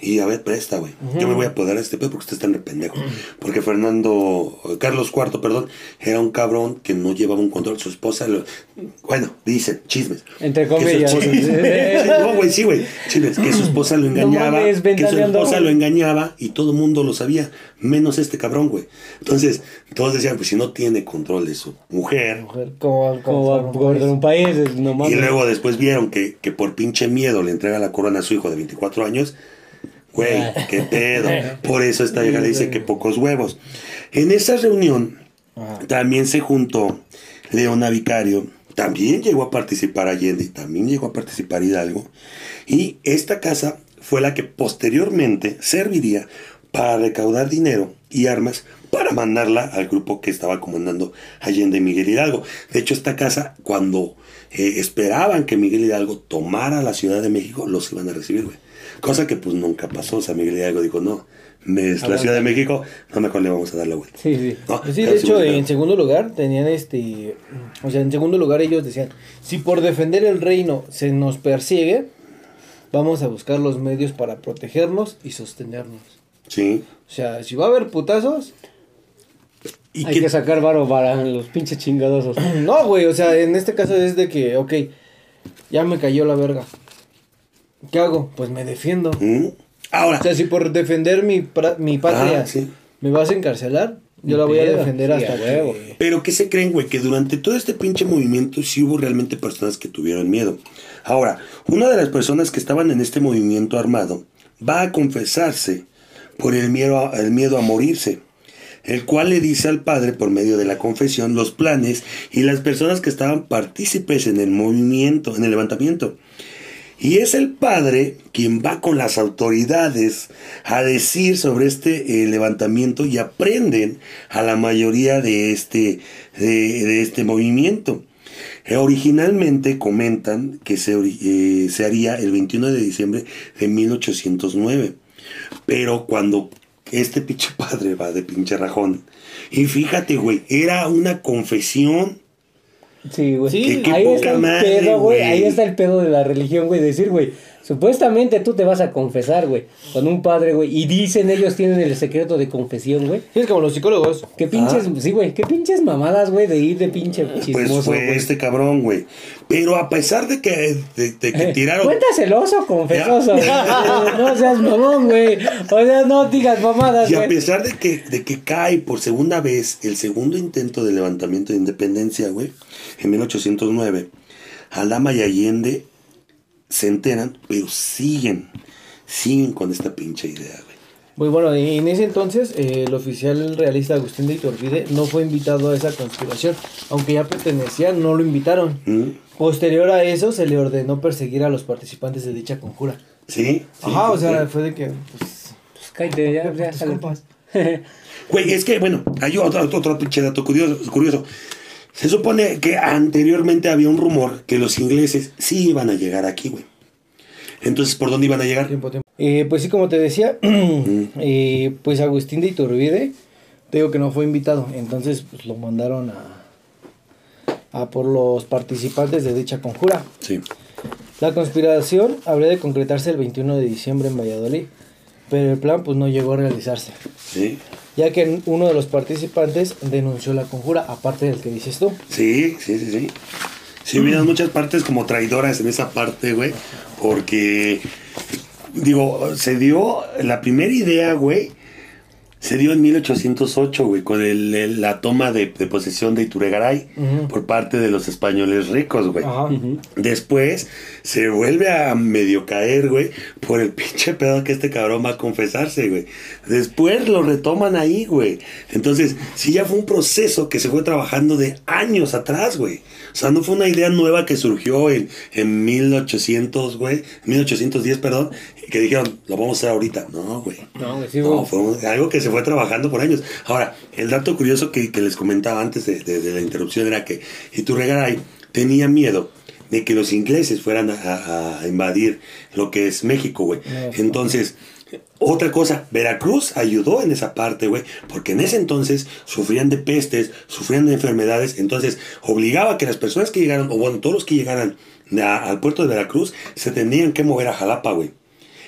y a ver, presta, güey. Yo me voy a apoderar de este pedo porque usted está en el pendejo. Porque Fernando, Carlos IV, perdón, era un cabrón que no llevaba un control. Su esposa, lo, bueno, dicen, chismes. Entre comillas. no, güey, sí, güey, chismes. Que su esposa lo engañaba, mames, que su esposa lo engañaba y todo el mundo lo sabía, menos este cabrón, güey. Entonces, todos decían, pues si no tiene control de su mujer, Mujer, va a gobernar un país, es- no mames. y luego después vieron que, que por pinche miedo le entrega la corona a su hijo de 24 años. Güey, qué pedo. Por eso esta vieja le dice que pocos huevos. En esa reunión Ajá. también se juntó Leona Vicario. También llegó a participar Allende. También llegó a participar Hidalgo. Y esta casa fue la que posteriormente serviría para recaudar dinero y armas para mandarla al grupo que estaba comandando Allende Miguel Hidalgo. De hecho, esta casa, cuando eh, esperaban que Miguel Hidalgo tomara la Ciudad de México, los iban a recibir, güey. Cosa que pues nunca pasó. O sea, Miguel Hidalgo dijo, no, es la Ciudad de México, no mejor le vamos a dar la vuelta. Sí, sí. No, Pues sí, de hecho, en segundo lugar tenían este, o sea, en segundo lugar ellos decían, si por defender el reino se nos persigue, vamos a buscar los medios para protegernos y sostenernos. Sí. O sea, si va a haber putazos, Y Hay que, que sacar varo para los pinches chingadosos. no, güey, o sea, en este caso es de que, ok, ya me cayó la verga. ¿Qué hago? Pues me defiendo. ¿Mm? Ahora, O sea, si por defender mi, mi patria Ah, sí. me vas a encarcelar, yo la voy a defender hasta que... Pero ¿qué se creen, güey? Que durante todo este pinche movimiento sí hubo realmente personas que tuvieron miedo. Ahora, una de las personas que estaban en este movimiento armado va a confesarse por el miedo a, el miedo a morirse, el cual le dice al padre por medio de la confesión los planes y las personas que estaban partícipes en el movimiento, en el levantamiento. Y es el padre quien va con las autoridades a decir sobre este eh, levantamiento y aprenden a la mayoría de este, de, este movimiento. Eh, originalmente comentan que se, eh, se haría el 21 de diciembre de 1809. Pero cuando este pinche padre va de pinche rajón, y fíjate, güey, era una confesión. Sí, güey. Sí, Que qué ahí poca está el madre, pedo, güey. güey. Ahí está el pedo de la religión, güey. Decir, güey, supuestamente tú te vas a confesar, güey, con un padre, güey. Y dicen ellos tienen el secreto de confesión, güey. Sí, es como los psicólogos. Qué pinches, sí, güey, qué pinches mamadas, güey, de ir de pinche Pues chismoso, fue güey. este cabrón, güey. Pero a pesar de que, de, de que Eh, tiraron... Cuenta celoso, confesoso. güey. no seas mamón, güey. O sea, no digas mamadas, Y a güey. pesar de que, de que cae por segunda vez el segundo intento de levantamiento de independencia, güey, en 1809, Aldama y Allende se enteran, pero siguen, siguen con esta pinche idea, güey. Muy bueno, y en ese entonces eh, el oficial realista Agustín de Iturbide no fue invitado a esa conspiración, aunque ya pertenecía, no lo invitaron. ¿Mm? Posterior a eso se le ordenó perseguir a los participantes de dicha conjura. ¿Sí? Sí, Ajá, o sea, fue de que, pues, Pues cállate, ya, ya. Güey, es que, bueno, hay otro, otro, otro pinche dato curioso, curioso. Se supone que anteriormente había un rumor que los ingleses sí iban a llegar aquí, güey. Entonces, ¿por dónde iban a llegar? Tiempo, tiempo. Eh, pues sí, como te decía, eh, pues Agustín de Iturbide, te digo que no fue invitado, entonces pues, lo mandaron a, a por los participantes de dicha conjura. Sí. La conspiración habría de concretarse el 21 de diciembre en Valladolid, pero el plan pues no llegó a realizarse, Sí. Ya que uno de los participantes denunció la conjura, aparte del que dices tú. Sí, sí, sí, sí. Sí, hubieron muchas partes como traidoras en esa parte, güey. Porque, digo, se dio la primera idea, güey. Se dio en 1808, güey, con el, el- la toma de, de posesión de Ituregaray por parte de los españoles ricos, güey. Ajá. Después se vuelve a medio caer, güey, por el pinche pedo que este cabrón va a confesarse, güey. Después lo retoman ahí, güey. Entonces, sí ya fue un proceso que se fue trabajando de años atrás, güey. O sea, no fue una idea nueva que surgió en, en 1800, güey, 1810, perdón, que dijeron, lo vamos a hacer ahorita. No, güey. No, güey, sí, No, fue algo que se fue trabajando por años. Ahora, el dato curioso que, que les comentaba antes de, de- de la interrupción era que Iturregaray tenía miedo de que los ingleses fueran a, a- a invadir lo que es México, güey. Entonces, otra cosa, Veracruz ayudó en esa parte, güey, porque en ese entonces sufrían de pestes, sufrían de enfermedades, entonces obligaba que las personas que llegaran, o bueno, todos los que llegaran al puerto de Veracruz, se tenían que mover a Jalapa, güey.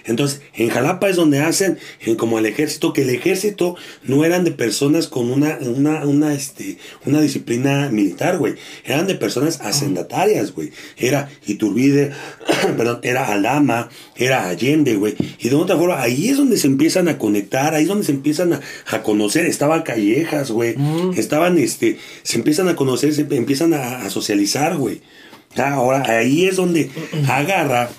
Entonces, en Jalapa es donde hacen eh, como el ejército, que el ejército no eran de personas con una, una, una, este, una disciplina militar, güey. Eran de personas hacendatarias, güey. Era Iturbide, perdón, era Aldama, era Allende, güey. Y de otra forma, ahí es donde se empiezan a conectar, ahí es donde se empiezan a, a conocer. Estaban Callejas, güey. Estaban, este, se empiezan a conocer, se empiezan a, a socializar, güey. Ah, Ahora, ahí es donde agarra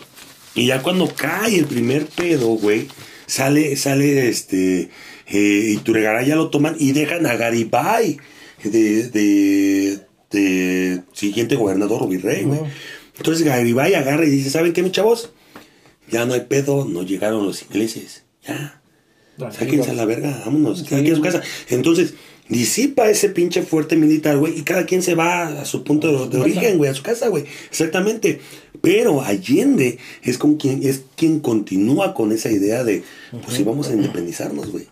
y ya cuando cae el primer pedo, güey, sale, sale este, eh, Ituregaray ya lo toman y dejan a Garibay de, de, de siguiente gobernador o virrey, güey. Entonces Garibay agarra y dice, ¿saben qué, mis chavos? ya no hay pedo, no llegaron los ingleses. Ya. Sáquense a la verga, vámonos, cada quien a su casa. Entonces, disipa ese pinche fuerte militar, güey, y cada quien se va a su punto de, de origen, güey, a su casa, güey. Exactamente. Pero Allende es con quien, es quien continúa con esa idea de, pues sí, vamos a independizarnos, güey.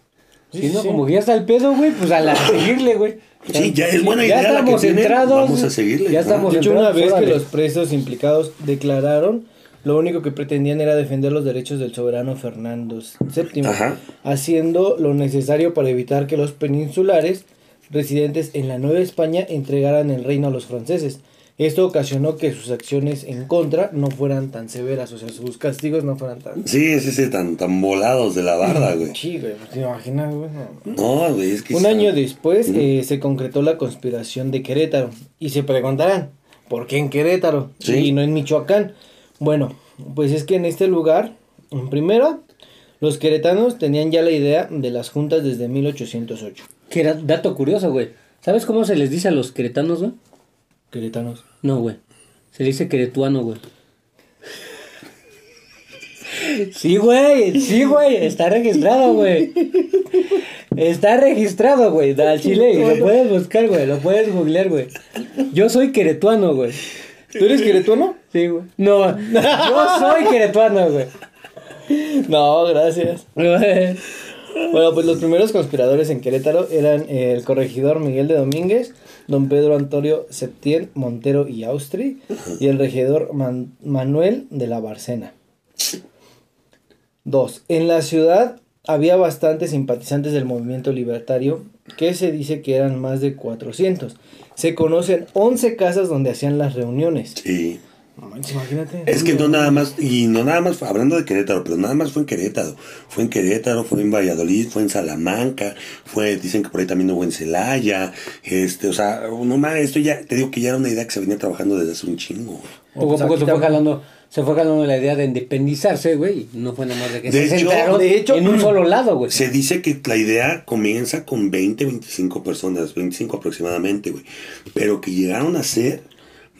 Si no, como que ya está el pedo, güey, pues a la seguirle, güey. Sí, ya es buena Ya idea la que estamos tienen, entrados. vamos a seguirle. Ya estamos De hecho, una vez que los presos implicados declararon, lo único que pretendían era defender los derechos del soberano Fernando VII, Ajá. haciendo lo necesario para evitar que los peninsulares residentes en la Nueva España entregaran el reino a los franceses. Esto ocasionó que sus acciones en contra no fueran tan severas, o sea, sus castigos no fueran tan... Sí, es ese tan, tan volados de la barda, güey. Sí, güey, ¿te imaginas, güey? No. No, güey, es que... Un está- año después eh, se concretó la conspiración de Querétaro. Y se preguntarán, ¿por qué en Querétaro? Sí. Y no en Michoacán. Bueno, pues es que en este lugar, en primera, los queretanos tenían ya la idea de las juntas desde 1808. Que era dato curioso, güey. ¿Sabes cómo se les dice a los queretanos, güey? Queretanos. No, güey. Se dice queretuano, güey. Sí, güey. Sí, güey. Está registrado, güey. Está registrado, güey. Al chile. Y lo puedes buscar, güey. Lo puedes googlear, güey. Yo soy queretuano, güey. ¿Tú eres queretuano? Sí, güey. No. Yo soy queretuano, güey. No, gracias. Bueno, pues los primeros conspiradores en Querétaro eran el corregidor Miguel de Domínguez, don Pedro Antonio Septién Montero y Austri, y el regidor Man- Manuel de la Barcena. Dos, en la ciudad había bastantes simpatizantes del movimiento libertario, que se dice que eran más de 400. Se conocen 11 casas donde hacían las reuniones. Sí. No manches, imagínate. Es que no nada más, y no nada más, hablando de Querétaro, pero nada más fue en Querétaro. Fue en Querétaro, fue en Valladolid, fue en Salamanca, fue, dicen que por ahí también hubo en Celaya, este, o sea, no más, esto ya, te digo que ya era una idea que se venía trabajando desde hace un chingo. Poco a poco se fue jalando, se fue jalando la idea de independizarse, güey. y No fue nada más de que De se hecho- centraron de hecho- en un solo lado, güey. Se dice que la idea comienza con 20, 25 personas, 25 aproximadamente, güey, pero que llegaron a ser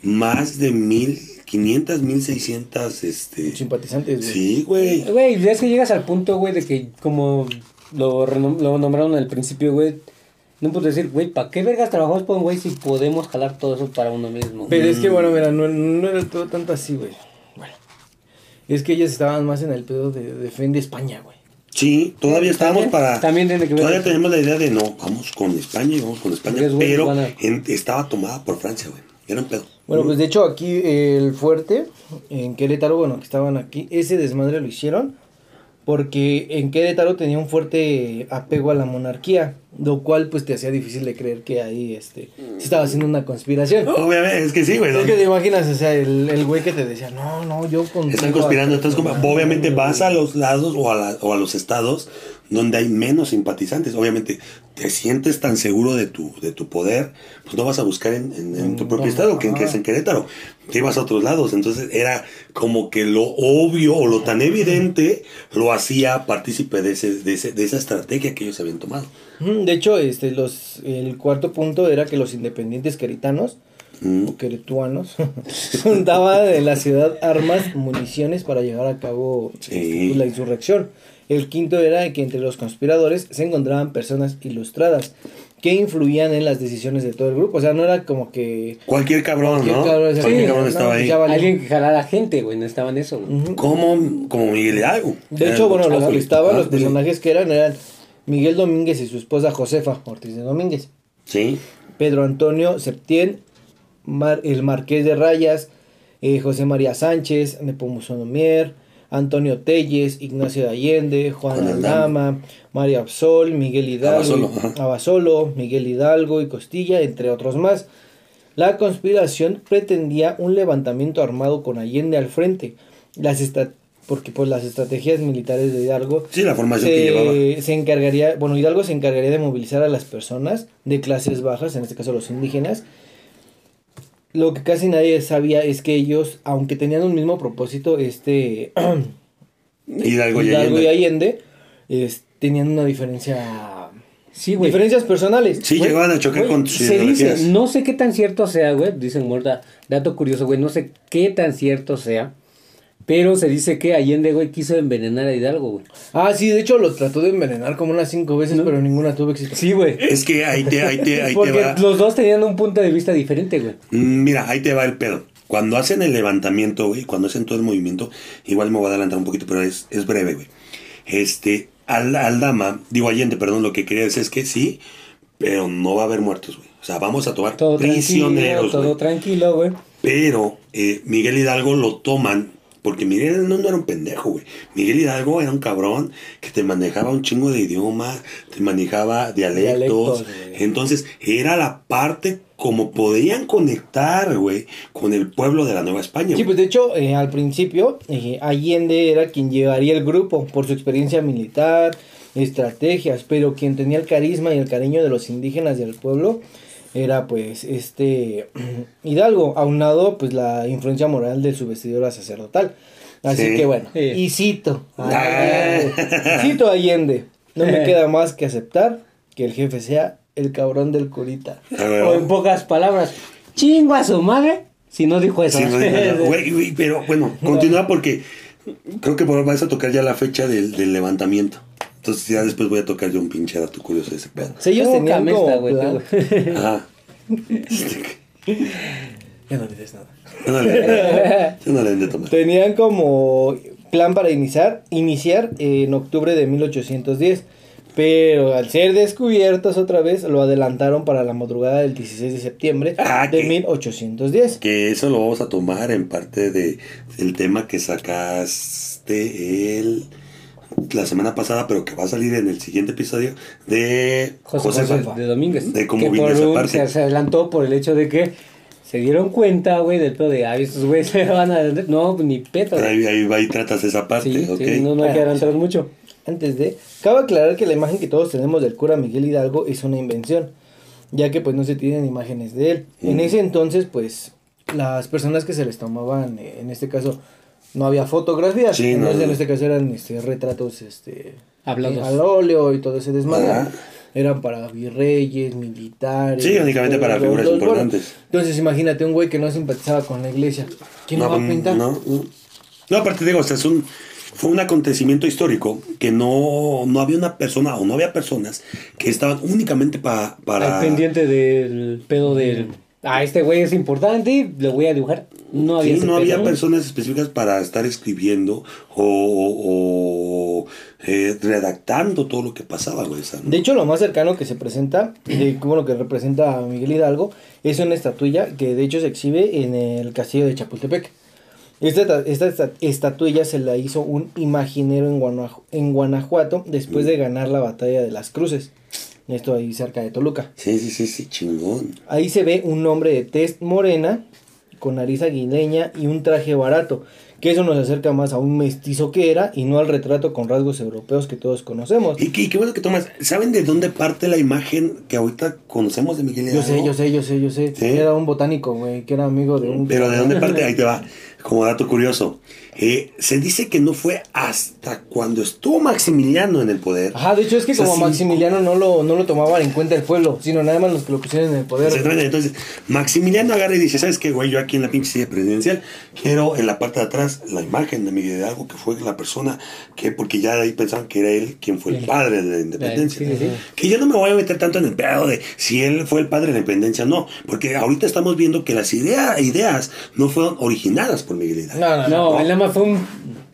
más de 1500, 1600, este... Simpatizantes, güey. Sí, güey. Güey, es que llegas al punto, güey, de que como lo, lo nombraron al principio, güey. No puedes decir, güey, ¿para qué vergas trabajamos por un güey si podemos jalar todo eso para uno mismo? Pero es que, bueno, mira, no, no era todo tanto así, güey. Bueno. Es que ellos estaban más en el pedo de defende España, güey. Sí, todavía estábamos para... también tiene que ver Todavía eso. tenemos la idea de no, vamos con España y vamos con España, Porque es güey, pero van a- en- estaba tomada por Francia, güey. Pedo. Bueno, pues de hecho aquí eh, el fuerte en Querétaro, bueno, que estaban aquí, ese desmadre lo hicieron porque en Querétaro tenía un fuerte apego a la monarquía, lo cual pues te hacía difícil de creer que ahí este se estaba haciendo una conspiración. Obviamente, es que sí, güey. Es que te imaginas, o sea, el, el güey que te decía, no, no, yo. Están conspirando. Entonces, como- obviamente vas a los lados o a, la- o a los estados donde hay menos simpatizantes. Obviamente, te sientes tan seguro de tu, de tu poder, pues no vas a buscar en, en- en tu propio Mm, estado, que, que es en Querétaro. Te ibas a otros lados. Entonces, era como que lo obvio o lo tan evidente lo hacía partícipe de, ese, de, ese- de esa estrategia que ellos habían tomado. De hecho, este, los, el cuarto punto era que los independientes queritanos Mm. o queretuanos juntaban en la ciudad armas, municiones para llevar a cabo Sí. este, pues, la insurrección. El quinto era que entre los conspiradores se encontraban personas ilustradas que influían en las decisiones de todo el grupo. O sea, no era como que... Cualquier cabrón, Cualquier ¿no? cabrón, o sea, Cualquier sí, cabrón no, estaba pues ahí. Alguien que jalara gente, güey, no estaban eso, güey. Ujú. Como, como Miguel Hidalgo. De hecho, bueno, los listaban, Ah, los sí. personajes que eran, eran Miguel Domínguez y su esposa Josefa Ortiz de Domínguez. Sí. Pedro Antonio Septién, Mar- el Marqués de Rayas, eh, José María Sánchez, Nepomuceno Mier, Antonio Telles, Ignacio de Allende, Juan Aldama. María Absol, Miguel Hidalgo, Abasolo, Miguel Hidalgo y Costilla, entre otros más. La conspiración pretendía un levantamiento armado con Allende al frente, las porque pues las estrategias militares de Hidalgo Sí, la formación que llevaba. se, se encargaría, bueno, Hidalgo se encargaría de movilizar a las personas de clases bajas, en este caso los indígenas. Lo que casi nadie sabía es que ellos, aunque tenían un mismo propósito, este Hidalgo y Hidalgo y Allende. Allende, es- tenían una diferencia, Sí, güey. diferencias personales. Sí, Güey, llegaban a chocar güey, con sus Se dice, no sé qué tan cierto sea, güey. Dicen, muerta, dato curioso, güey. No sé qué tan cierto sea Pero se dice que Allende, güey, quiso envenenar a Hidalgo, güey. Ah, sí, de hecho lo trató de envenenar como unas cinco veces, pero ninguna tuvo éxito. Sí, güey. Es que ahí te, ahí te, ahí te Porque va. los dos tenían un punto de vista diferente, güey. Mm, Mira, ahí te va el pedo. Cuando hacen el levantamiento, güey, cuando hacen todo el movimiento, igual me voy a adelantar un poquito, pero es, es breve, güey. Este, al, al dama, digo Allende, perdón, lo que quería decir es que sí, pero no va a haber muertos, güey. O sea, vamos a tomar Todo tranquilo, prisioneros, todo güey. tranquilo, güey. Pero eh, Miguel Hidalgo lo toman, porque Miguel no, no era un pendejo, güey. Miguel Hidalgo era un cabrón que te manejaba un chingo de idiomas, te manejaba dialectos. Entonces, era la parte como podían conectar, güey, con el pueblo de la Nueva España. Sí, pues de hecho, eh, al principio, eh, Allende era quien llevaría el grupo por su experiencia militar, estrategias, pero quien tenía el carisma y el cariño de los indígenas del pueblo era pues este Hidalgo, aunado pues la influencia moral de su vestidura sacerdotal. Así Sí. que bueno, Sí. y cito, a Ah. Allende, cito a Allende, no me queda más que aceptar que el jefe sea el cabrón del curita. O en pocas palabras, chingo a su madre si no dijo eso. Sí, no. Güey, güey, pero bueno, continúa porque creo que vas a tocar ya la fecha del, del levantamiento. Entonces ya después voy a tocar yo un pinche dato curioso de ese pedo. O sea, ellos Poca tenían como güey. Ajá. Ya no dices nada. Yo no le, yo no le den de tomar. Tenían como plan para iniciar, iniciar en octubre de 1810, pero al ser descubiertos otra vez lo adelantaron para la madrugada del 16 de septiembre Ah, de que- 1810. Que eso lo vamos a tomar en parte de el tema que sacaste el la semana pasada, pero que va a salir en el siguiente episodio de José, José José Fa- de Domínguez. De cómo que vino por esa un- parte. se, se adelantó por el hecho de que se dieron cuenta, güey, del pedo de, ay, estos güeyes se van a... No, ni peto. Pero ahí, ahí va y tratas esa parte, Sí, ¿ok? sí, no, no hay que adelantar mucho. Antes de, cabe aclarar que la imagen que todos tenemos del cura Miguel Hidalgo es una invención, ya que pues no se tienen imágenes de él. En ese entonces pues las personas que se les tomaban, eh, en este caso no había fotografías, Sí, no, entonces no. en este caso eran este, retratos este, Hablados. eh, al óleo y todo ese desmadre. Ajá. Eran para virreyes, militares. Sí, únicamente para los- figuras los- importantes. Entonces imagínate un güey que no simpatizaba con la iglesia. ¿Quién lo va a no, pintar? No, no. No, aparte digo, o sea, es un, fue un acontecimiento histórico que no, no había una persona o no había personas que estaban únicamente pa- para... Al pendiente del pedo del... Ah, este güey es importante lo voy a dibujar. No había Sí, ese no había pedo. personas específicas para estar escribiendo o, o, eh, redactando todo lo que pasaba, güey. ¿no? De hecho, lo más cercano que se presenta, de bueno, que representa a Miguel Hidalgo, es una estatuilla que de hecho se exhibe en el castillo de Chapultepec. Esta, esta, esta esta- estatuilla se la hizo un imaginero en, Guanaju- en Guanajuato después de ganar la batalla de las Cruces. Esto ahí cerca de Toluca. Sí, sí, sí, sí, chingón. Ahí se ve un hombre de tez morena, con nariz aguileña y un traje barato, que eso nos acerca más a un mestizo que era y no al retrato con rasgos europeos que todos conocemos. Y qué, qué bueno que tomas. ¿Saben de dónde parte la imagen que ahorita conocemos de Miguel Yo Hidalgo? sé, yo sé, yo sé, yo sé. ¿Sí? Era un botánico, güey, que era amigo de un... Pero ¿de dónde parte? Ahí te va. Como dato curioso. Eh, se dice que no fue hasta cuando estuvo Maximiliano en el poder. Ajá, de hecho es que O sea, como sí. Maximiliano no lo, no lo tomaban en cuenta el pueblo, sino nada más los que lo pusieron en el poder. Exactamente. Entonces, Maximiliano agarra y dice, ¿sabes qué, güey? Yo aquí en la pinche silla presidencial quiero en la parte de atrás la imagen de Miguel Hidalgo, que fue la persona que, porque ya de ahí pensaban que era él quien fue el padre de la independencia. Sí, sí, sí. Que yo no me voy a meter tanto en el pedo de si él fue el padre de la independencia, no. Porque ahorita estamos viendo que las idea- ideas no fueron originadas por Miguel Hidalgo. No, no, no. No, más fue un,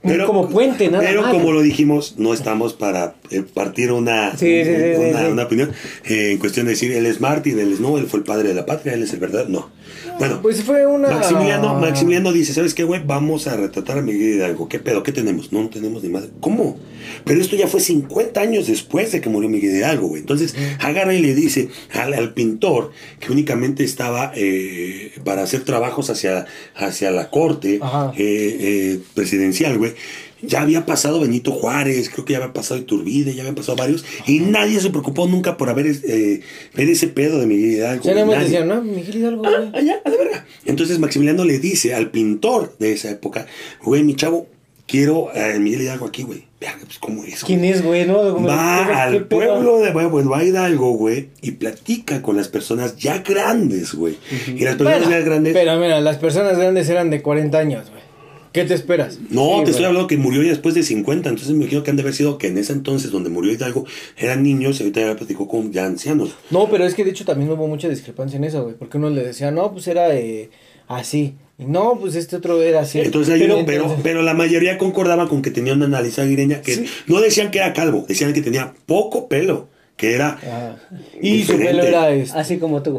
un como puente, nada pero más. como lo dijimos, no estamos para eh, partir una, Sí, sí, sí, una, sí, sí. una opinión eh, en cuestión de decir él es Martín, él es no, él fue el padre de la patria, él es el verdadero. No. Bueno, Pues fue una... Maximiliano, Maximiliano dice, ¿sabes qué, güey? Vamos a retratar a Miguel Hidalgo. ¿Qué pedo? ¿Qué tenemos? No, no tenemos ni madre. ¿Cómo? Pero esto ya fue 50 años después de que murió Miguel Hidalgo, güey. Entonces, agarra y le dice al, al pintor que únicamente estaba eh, para hacer trabajos hacia, hacia la corte eh, eh, presidencial, güey. Ya había pasado Benito Juárez, creo que ya había pasado Iturbide, ya habían pasado varios, y nadie se preocupó nunca por haber eh, ver ese pedo de Miguel Hidalgo. Ya Nadie. decían, no, Miguel Hidalgo, Ah, allá, a la verga. Entonces Maximiliano le dice al pintor de esa época, güey, mi chavo, quiero a Miguel Hidalgo aquí, güey. Verga, pues, ¿cómo es? ¿Quién güey? es, güey? No, Como- ¿qué- Va al pueblo de pues va a Hidalgo, güey, y platica con las personas ya grandes, güey. Y las personas Bueno, ya grandes. Pero mira, las personas grandes eran de 40 años, güey. ¿Qué te esperas? No, Sí, te estoy hablando que murió ya después de 50, entonces me imagino que han de haber sido que en ese entonces donde murió Hidalgo eran niños y ahorita ya platicó con ya ancianos. No, pero es que de hecho también hubo mucha discrepancia en eso, güey. Porque uno le decía, no, pues era eh, así. Y no, pues este otro era así. Entonces, hay uno- pero, entonces- pero la mayoría concordaba con que tenía una nariz aguileña que Sí. no decían que era calvo, decían que tenía poco pelo, que era Ajá. Y su pelo era este. Así como tú.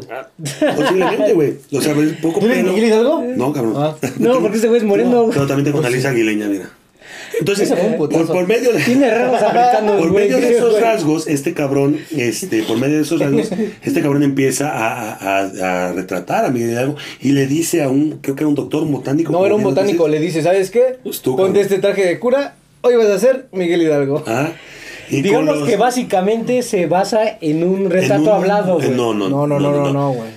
posiblemente, güey. O sea, poco ¿Tú eres pelo. Miguel Hidalgo? No, cabrón. Ah. No, porque ese güey es moreno. Pero también tengo nariz aguileña, mira. Entonces, por, por medio de... Tiene Por medio de esos rasgos, este cabrón, este, por medio de esos rasgos, este cabrón empieza a, a- a- retratar a Miguel Hidalgo y le dice a un, creo que era un doctor, un botánico. No, era un botánico. Le dice, ¿sabes qué? Pues tú, Ponte cabrón. este traje de cura. Hoy vas a ser Miguel Hidalgo. Ah, y Digamos los- que básicamente se basa en un en retrato un- hablado, güey. No, no, No, no, no, no, no, güey.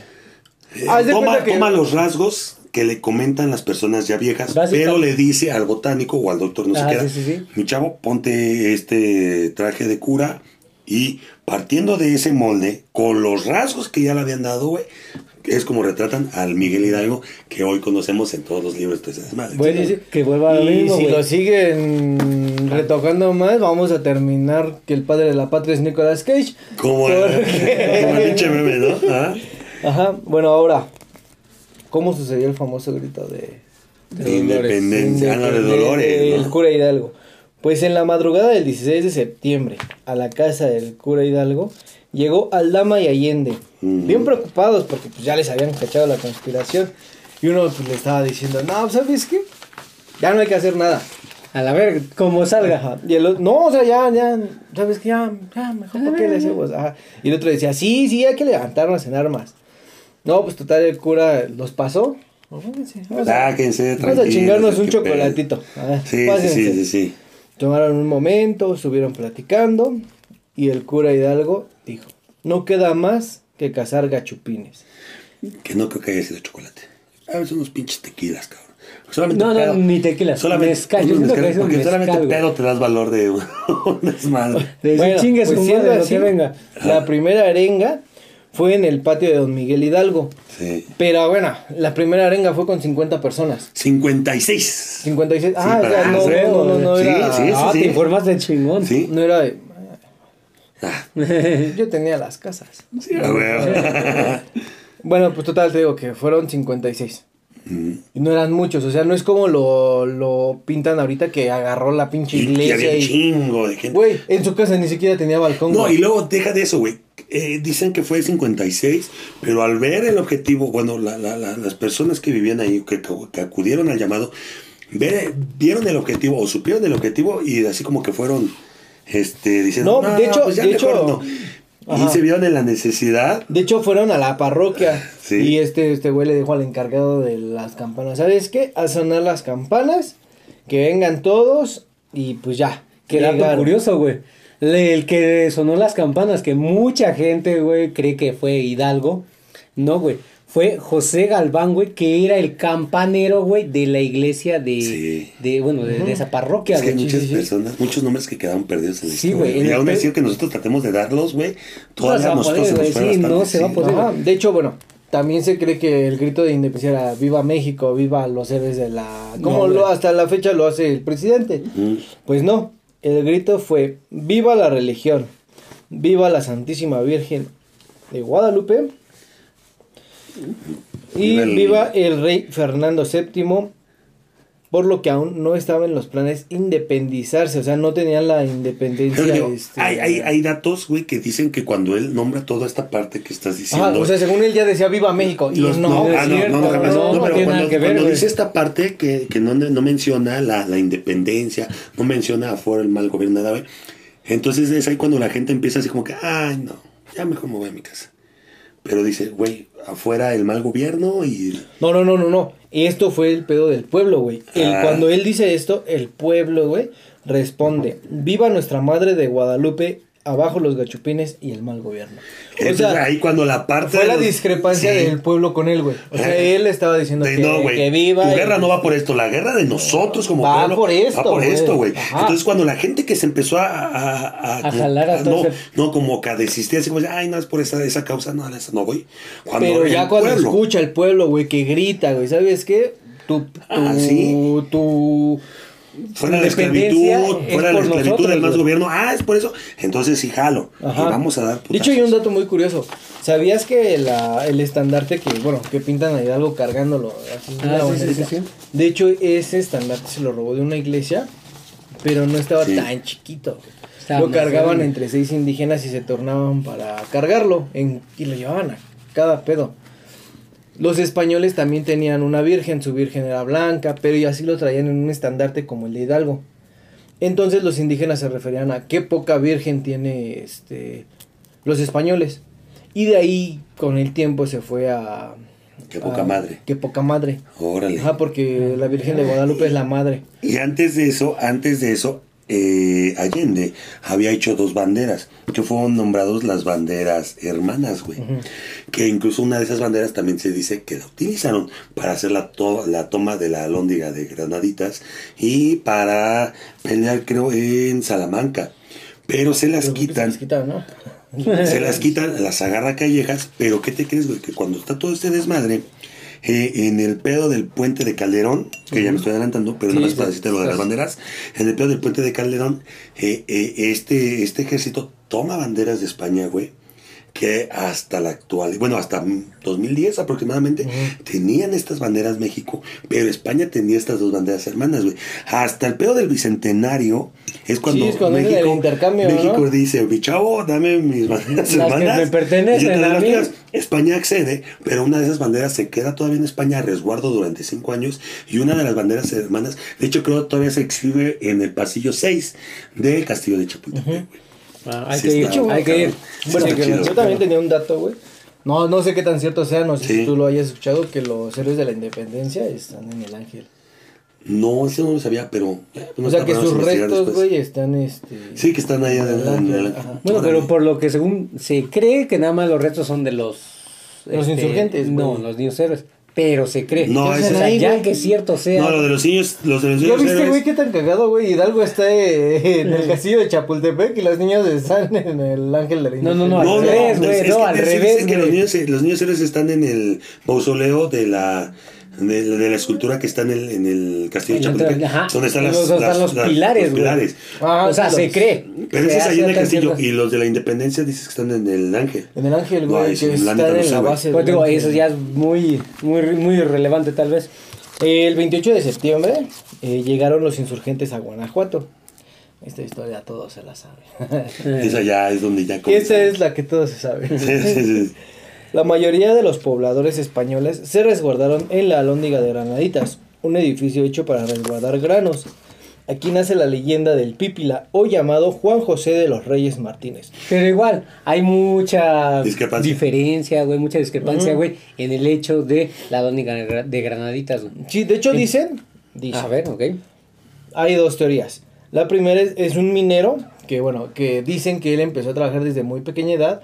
Eh, toma, cuenta que- toma los rasgos que le comentan las personas ya viejas, pero le dice al botánico o al doctor, no sé Ah, qué era, sí, sí, sí. mi chavo, ponte este traje de cura y partiendo de ese molde, con los rasgos que ya le habían dado, güey, es como retratan al Miguel Hidalgo que hoy conocemos en todos los libros. Güey, dice que vuelva a lo Y si lo siguen retocando más, vamos a terminar que el padre de la patria es Nicolas Cage. Como, Porque- como el pinche meme, ¿no? Ah, Ajá, bueno, ahora, ¿cómo sucedió el famoso grito de, De independencia, ah, no, de Dolores, ¿no? cura Hidalgo? Pues en la madrugada del 16 de septiembre, a la casa del cura Hidalgo, llegó Aldama y Allende, bien preocupados porque pues, ya les habían cachado la conspiración. Y uno pues, le estaba diciendo, no, ¿sabes qué? Ya no hay que hacer nada. A la verga, como salga. Ajá. Y el otro, no, o sea, ya, ya, ¿sabes qué? Ya, ya, mejor ¿por qué le hacemos? Ajá. Y el otro decía, sí, sí, hay que levantarnos en armas. No, pues total, el cura los pasó. Vamos a, Sáquense, vamos a tranquilos, chingarnos un chocolatito. Ah, Sí, sí, sí, sí, sí. Tomaron un momento, estuvieron platicando. Y el cura Hidalgo dijo, no queda más que cazar gachupines. Que no creo que haya sido chocolate. A ver, son unos pinches tequilas, cabrón. Solamente No, no, pedo- ni tequila. Solamente, Mezcal, yo que mezcal, un porque mezcal, solamente pedo te das valor de un desmadre. De Bueno, chingue su pues madre, siendo lo así, que venga. La primera arenga fue en el patio de Don Miguel Hidalgo. Sí. Pero bueno, la primera arenga fue con 50 personas. 56. 56. Ah, Sí, o sea, no, sí, no, no, no sí, era. sí, ah, te informaste chingón. Sí. No era de. Ah, Yo tenía las casas. sí, a huevo. Bueno, pues total te digo que fueron 56. Y no eran muchos, o sea, no es como lo, lo pintan ahorita que agarró la pinche Y, y iglesia había y. chingo de gente. Güey, en su casa ni siquiera tenía balcón. No, y luego deja de eso, güey. Eh, dicen que fue 56, pero al ver el objetivo, bueno, la- la- la- las personas que vivían ahí, que, que acudieron al llamado, ver- vieron el objetivo o supieron el objetivo y así como que fueron este, diciendo, No, de hecho- pues ya de hecho- no". Ajá. Y se vieron en la necesidad. De hecho, fueron a la parroquia. Sí. Y este, este güey le dijo al encargado de las campanas: ¿Sabes qué? A sonar las campanas, que vengan todos y pues ya. Qué dato curioso, güey. Le- El que sonó las campanas, que mucha gente, güey, cree que fue Hidalgo. No, güey. Fue José Galván, güey, que era el campanero, güey, de la iglesia de, Sí. de bueno, de, de esa parroquia, Es que hay muchas sí, sí. personas, muchos nombres que quedaron perdidos en la Sí, historia. güey, Y aún así que nosotros tratemos de darlos, güey, No se todavía va a nosotros poder, se nos sí, no se va a poder. Ajá, De hecho, bueno, también se cree que el grito de independencia era Viva México, viva los héroes de la... Como No, lo, hasta la fecha lo hace el presidente. Pues no, el grito fue Viva la religión, viva la Santísima Virgen de Guadalupe y Viva el- viva el rey Fernando VII, por lo que aún no estaba en los planes independizarse, o sea, no tenían la independencia. Este, hay, hay, hay datos, güey, que dicen que cuando él nombra toda esta parte que estás diciendo. Ajá, o sea, según él ya decía Viva México, y los- no, no, es ah, no, cierto, no, no, jamás. no, No, no pero tiene cuando, nada que ver, cuando güey. dice esta parte que, que no, no menciona la, la independencia, no menciona afuera el mal gobierno, güey. Entonces es ahí cuando la gente empieza así como que, ay, no, ya mejor me voy a mi casa. Pero dice, güey, afuera el mal gobierno y... No, no, no, no, no. Esto fue el pedo del pueblo, güey. Ah. Cuando él dice esto, el pueblo, güey, responde: Viva nuestra madre de Guadalupe, abajo los gachupines y el mal gobierno. O Entonces sea, ahí cuando la parte... fue la los- discrepancia Sí. del pueblo con él, güey. O sea, Eh. él estaba diciendo De, que, no, güey. que viva. Tu y- guerra no va por esto, la guerra de nosotros como Va pueblo por esto, va por güey. esto, güey. Ajá. Entonces cuando la gente que se empezó a a, A jalar a no, no como que a desistir así como ay, no es por esa esa causa, no, esa no voy. Cuando Pero ya cuando pueblo- escucha el pueblo, güey, que grita, güey, ¿sabes qué? tu, tu, Ah, ¿sí? tu Fuera la esclavitud, es fuera la esclavitud del más gobierno. Ah, es por eso. Entonces sí jalo. Ajá. Y vamos a dar De hecho, hay un putazos. dato muy curioso. ¿Sabías que la, el estandarte que, bueno, que pintan a Hidalgo cargándolo? así, Ah, la sí, banderita? sí, sí, sí. De hecho, ese estandarte se lo robó de una iglesia, pero no estaba Sí. tan chiquito. Lo cargaban entre seis indígenas y se tornaban para cargarlo en- y lo llevaban a cada pedo. Los españoles también tenían una virgen, su virgen era blanca, pero y así lo traían en un estandarte como el de Hidalgo. Entonces los indígenas se referían a qué poca virgen tiene este los españoles. Y de ahí con el tiempo se fue a Qué poca a- madre. Qué poca madre. Órale. Ajá, porque la Virgen de Guadalupe es la madre. Y antes de eso, antes de eso, eh, Allende había hecho dos banderas, que fueron nombrados las banderas hermanas, güey. Que incluso una de esas banderas también se dice que la utilizaron para hacer la, to- la toma de la alhóndiga de Granaditas y para pelear, creo, en Salamanca. Pero se las Pero se quitan las quitan, ¿no? se las quitan, las agarra callejas, pero ¿qué te crees, güey? Que cuando está todo este desmadre, eh, en el pedo del puente de Calderón, que ya me estoy adelantando, pero Sí, no más para decirte lo de las banderas, en el pedo del puente de Calderón, eh, eh, este, este ejército toma banderas de España, güey, que hasta la actual, bueno, hasta mm, 2010 aproximadamente, tenían estas banderas México, pero España tenía estas dos banderas hermanas, güey. Hasta el pedo del bicentenario es cuando, Sí, es cuando viene el intercambio, ¿no? México dice, mi chavo, dame mis banderas Las que hermanas. me pertenecen yo a mí. España accede, pero una de esas banderas se queda todavía en España a resguardo durante cinco años y una de las banderas hermanas, de hecho creo que todavía se exhibe en el pasillo 6 del castillo de Chapultepec. güey. Ah, hay Sí que ir, hay que ir. Bueno, Está que chido. yo también tenía un dato, güey. No, no sé qué tan cierto sea, no sé Sí. si tú lo hayas escuchado, que los héroes de la independencia están en el ángel. No, eso no lo sabía, pero... eh, no o sea que sus restos, güey, están este. Sí, que están ángel, el- ajá. Bueno, Órale. pero por lo que según se cree que nada más los restos son de los... este, Los insurgentes, No, los niños héroes. Pero se cree. No, Entonces, sea, ahí, ya güey. que es cierto sea... No, lo de los niños, los de los ¿Ya niños viste, héroes- güey, qué tan cagado, güey? Hidalgo está eh, en el castillo de Chapultepec y los niños están en el ángel de la No, no, no, No, al no, revés, no, güey, es no, al revés, que los niños, los niños héroes están en el mausoleo de la de, de la escultura que está en el, en el castillo de Chapultepec, donde están, los- las, donde están las- los las- pilares, los pilares. Ah, o sea, se cree. Pero ese es ahí en el castillo y los de la independencia dices que están en el ángel. En el ángel, No, güey, ahí sí, que están no en la base. Pues digo, eso ya es muy, muy, muy relevante tal vez. El 28 de septiembre eh, llegaron los insurgentes a Guanajuato. Esta historia todos se la saben. Esa ya es donde ya comienza. es la que todos se saben. La mayoría de los pobladores españoles se resguardaron en la Alhóndiga de Granaditas, un edificio hecho para resguardar granos. Aquí nace la leyenda del Pípila, o llamado Juan José de los Reyes Martínez. Pero igual, hay mucha Discrepancia. diferencia, güey, mucha discrepancia, güey, en el hecho de la dónica de Granaditas, güey. Sí, de hecho dicen, dicen, A ver, ok. hay dos teorías. La primera es, es un minero que, bueno, que dicen que él empezó a trabajar desde muy pequeña edad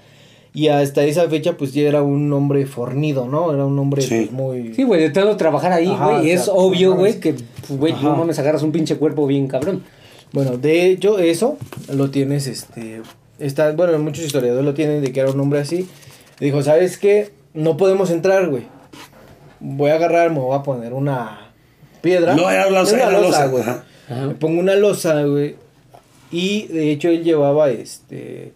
y hasta esa fecha pues ya era un hombre fornido, ¿no? Era un hombre Sí. pues, muy... Sí, güey, de tanto trabajar ahí, güey, es sea, obvio, güey, que, pues, güey, no mames, agarras un pinche cuerpo bien cabrón. Bueno, de hecho, eso lo tienes, este, está, bueno, muchos historiadores lo tienen de que era un hombre así. Dijo, ¿sabes qué? No podemos entrar, güey. Voy a agarrar, me voy a poner una piedra. No, era losa, era losa, güey. pongo una losa, güey. Y de hecho él llevaba, este,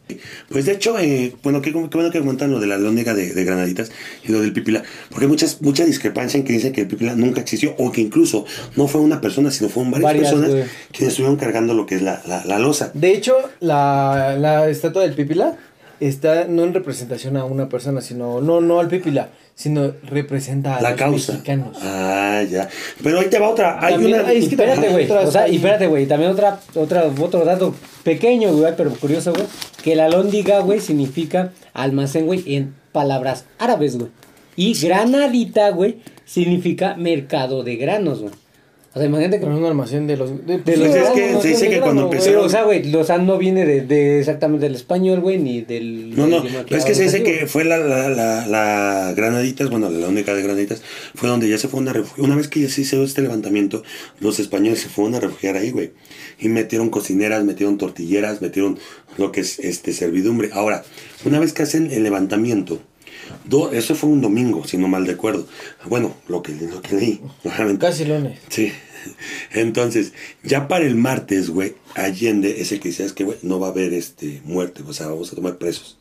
Pues de hecho, eh, bueno, qué, qué bueno que comentan lo de la lóndiga de, de Granaditas y lo del Pipila, porque hay muchas, mucha discrepancia en que dicen que el Pipila nunca existió o que incluso no fue una persona, sino fueron varias, Varias, personas güey. quienes estuvieron cargando lo que es la, la, la losa. De hecho, la, la estatua del Pipila está no en representación a una persona, sino, no, no al Pipila, sino representa a La los causa. mexicanos. Ah, ya. Pero ahí te va otra. Hay También una. es que Espérate, güey. O sea, y espérate, güey. También otra, otra, otro dato pequeño, güey, pero curioso, güey. Que la lóndiga, güey, significa almacén, güey, en palabras árabes, güey. Y granadita, güey, significa mercado de granos, güey. O sea, imagínate que. Pero es un almacén de los... De, De sí, los- es que se dice de que cuando grano, empezaron- Pero, o sea, güey, o sea, no viene de, de exactamente del español, güey, ni del. No, no, pero es que se dice que fue la, la, la, la Granaditas, bueno, la única de Granaditas, fue donde ya se fueron a refugiar. Una vez que ya se hizo este levantamiento, los españoles se fueron a refugiar ahí, güey. Y metieron cocineras, metieron tortilleras, metieron lo que es este servidumbre. Ahora, una vez que hacen el levantamiento, Do- eso fue un domingo, si no mal recuerdo. Bueno, lo que, lo que leí. Casi lunes. Sí. Entonces, ya para el martes, güey, Allende es el que dice, es que, güey, no va a haber este muerte, o sea, vamos a tomar presos.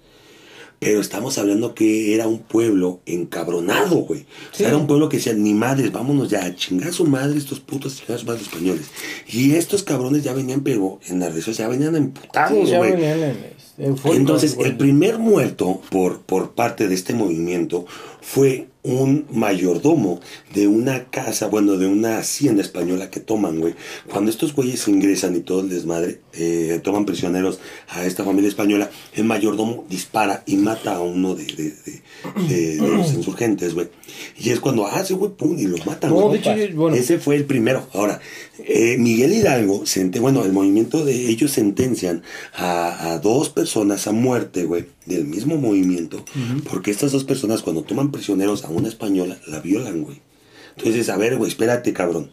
Pero estamos hablando que era un pueblo encabronado, güey. O sea, era un pueblo que decía, ni madres, vámonos ya a chingar a su madre estos putos, chingar a su madre españoles. Y estos cabrones ya venían, pero en las redes sociales ya venían emputados, Sí, ya güey. venían en, en Entonces, el primer muerto por, por parte de este movimiento fue un mayordomo de una casa, bueno, de una hacienda española que toman, güey. Cuando estos güeyes ingresan y todo el desmadre, eh, toman prisioneros a esta familia española, el mayordomo dispara y mata a uno de, de- de- de- de los insurgentes, güey. Y es cuando hace, güey, pum, y los matan, No, de hecho, bueno. Ese fue el primero. Ahora, eh, Miguel Hidalgo, bueno, el movimiento de ellos sentencian a, a dos personas a muerte, güey, del mismo movimiento, porque estas dos personas cuando toman prisioneros a una española, la violan, güey. Entonces, a ver, güey, espérate, cabrón.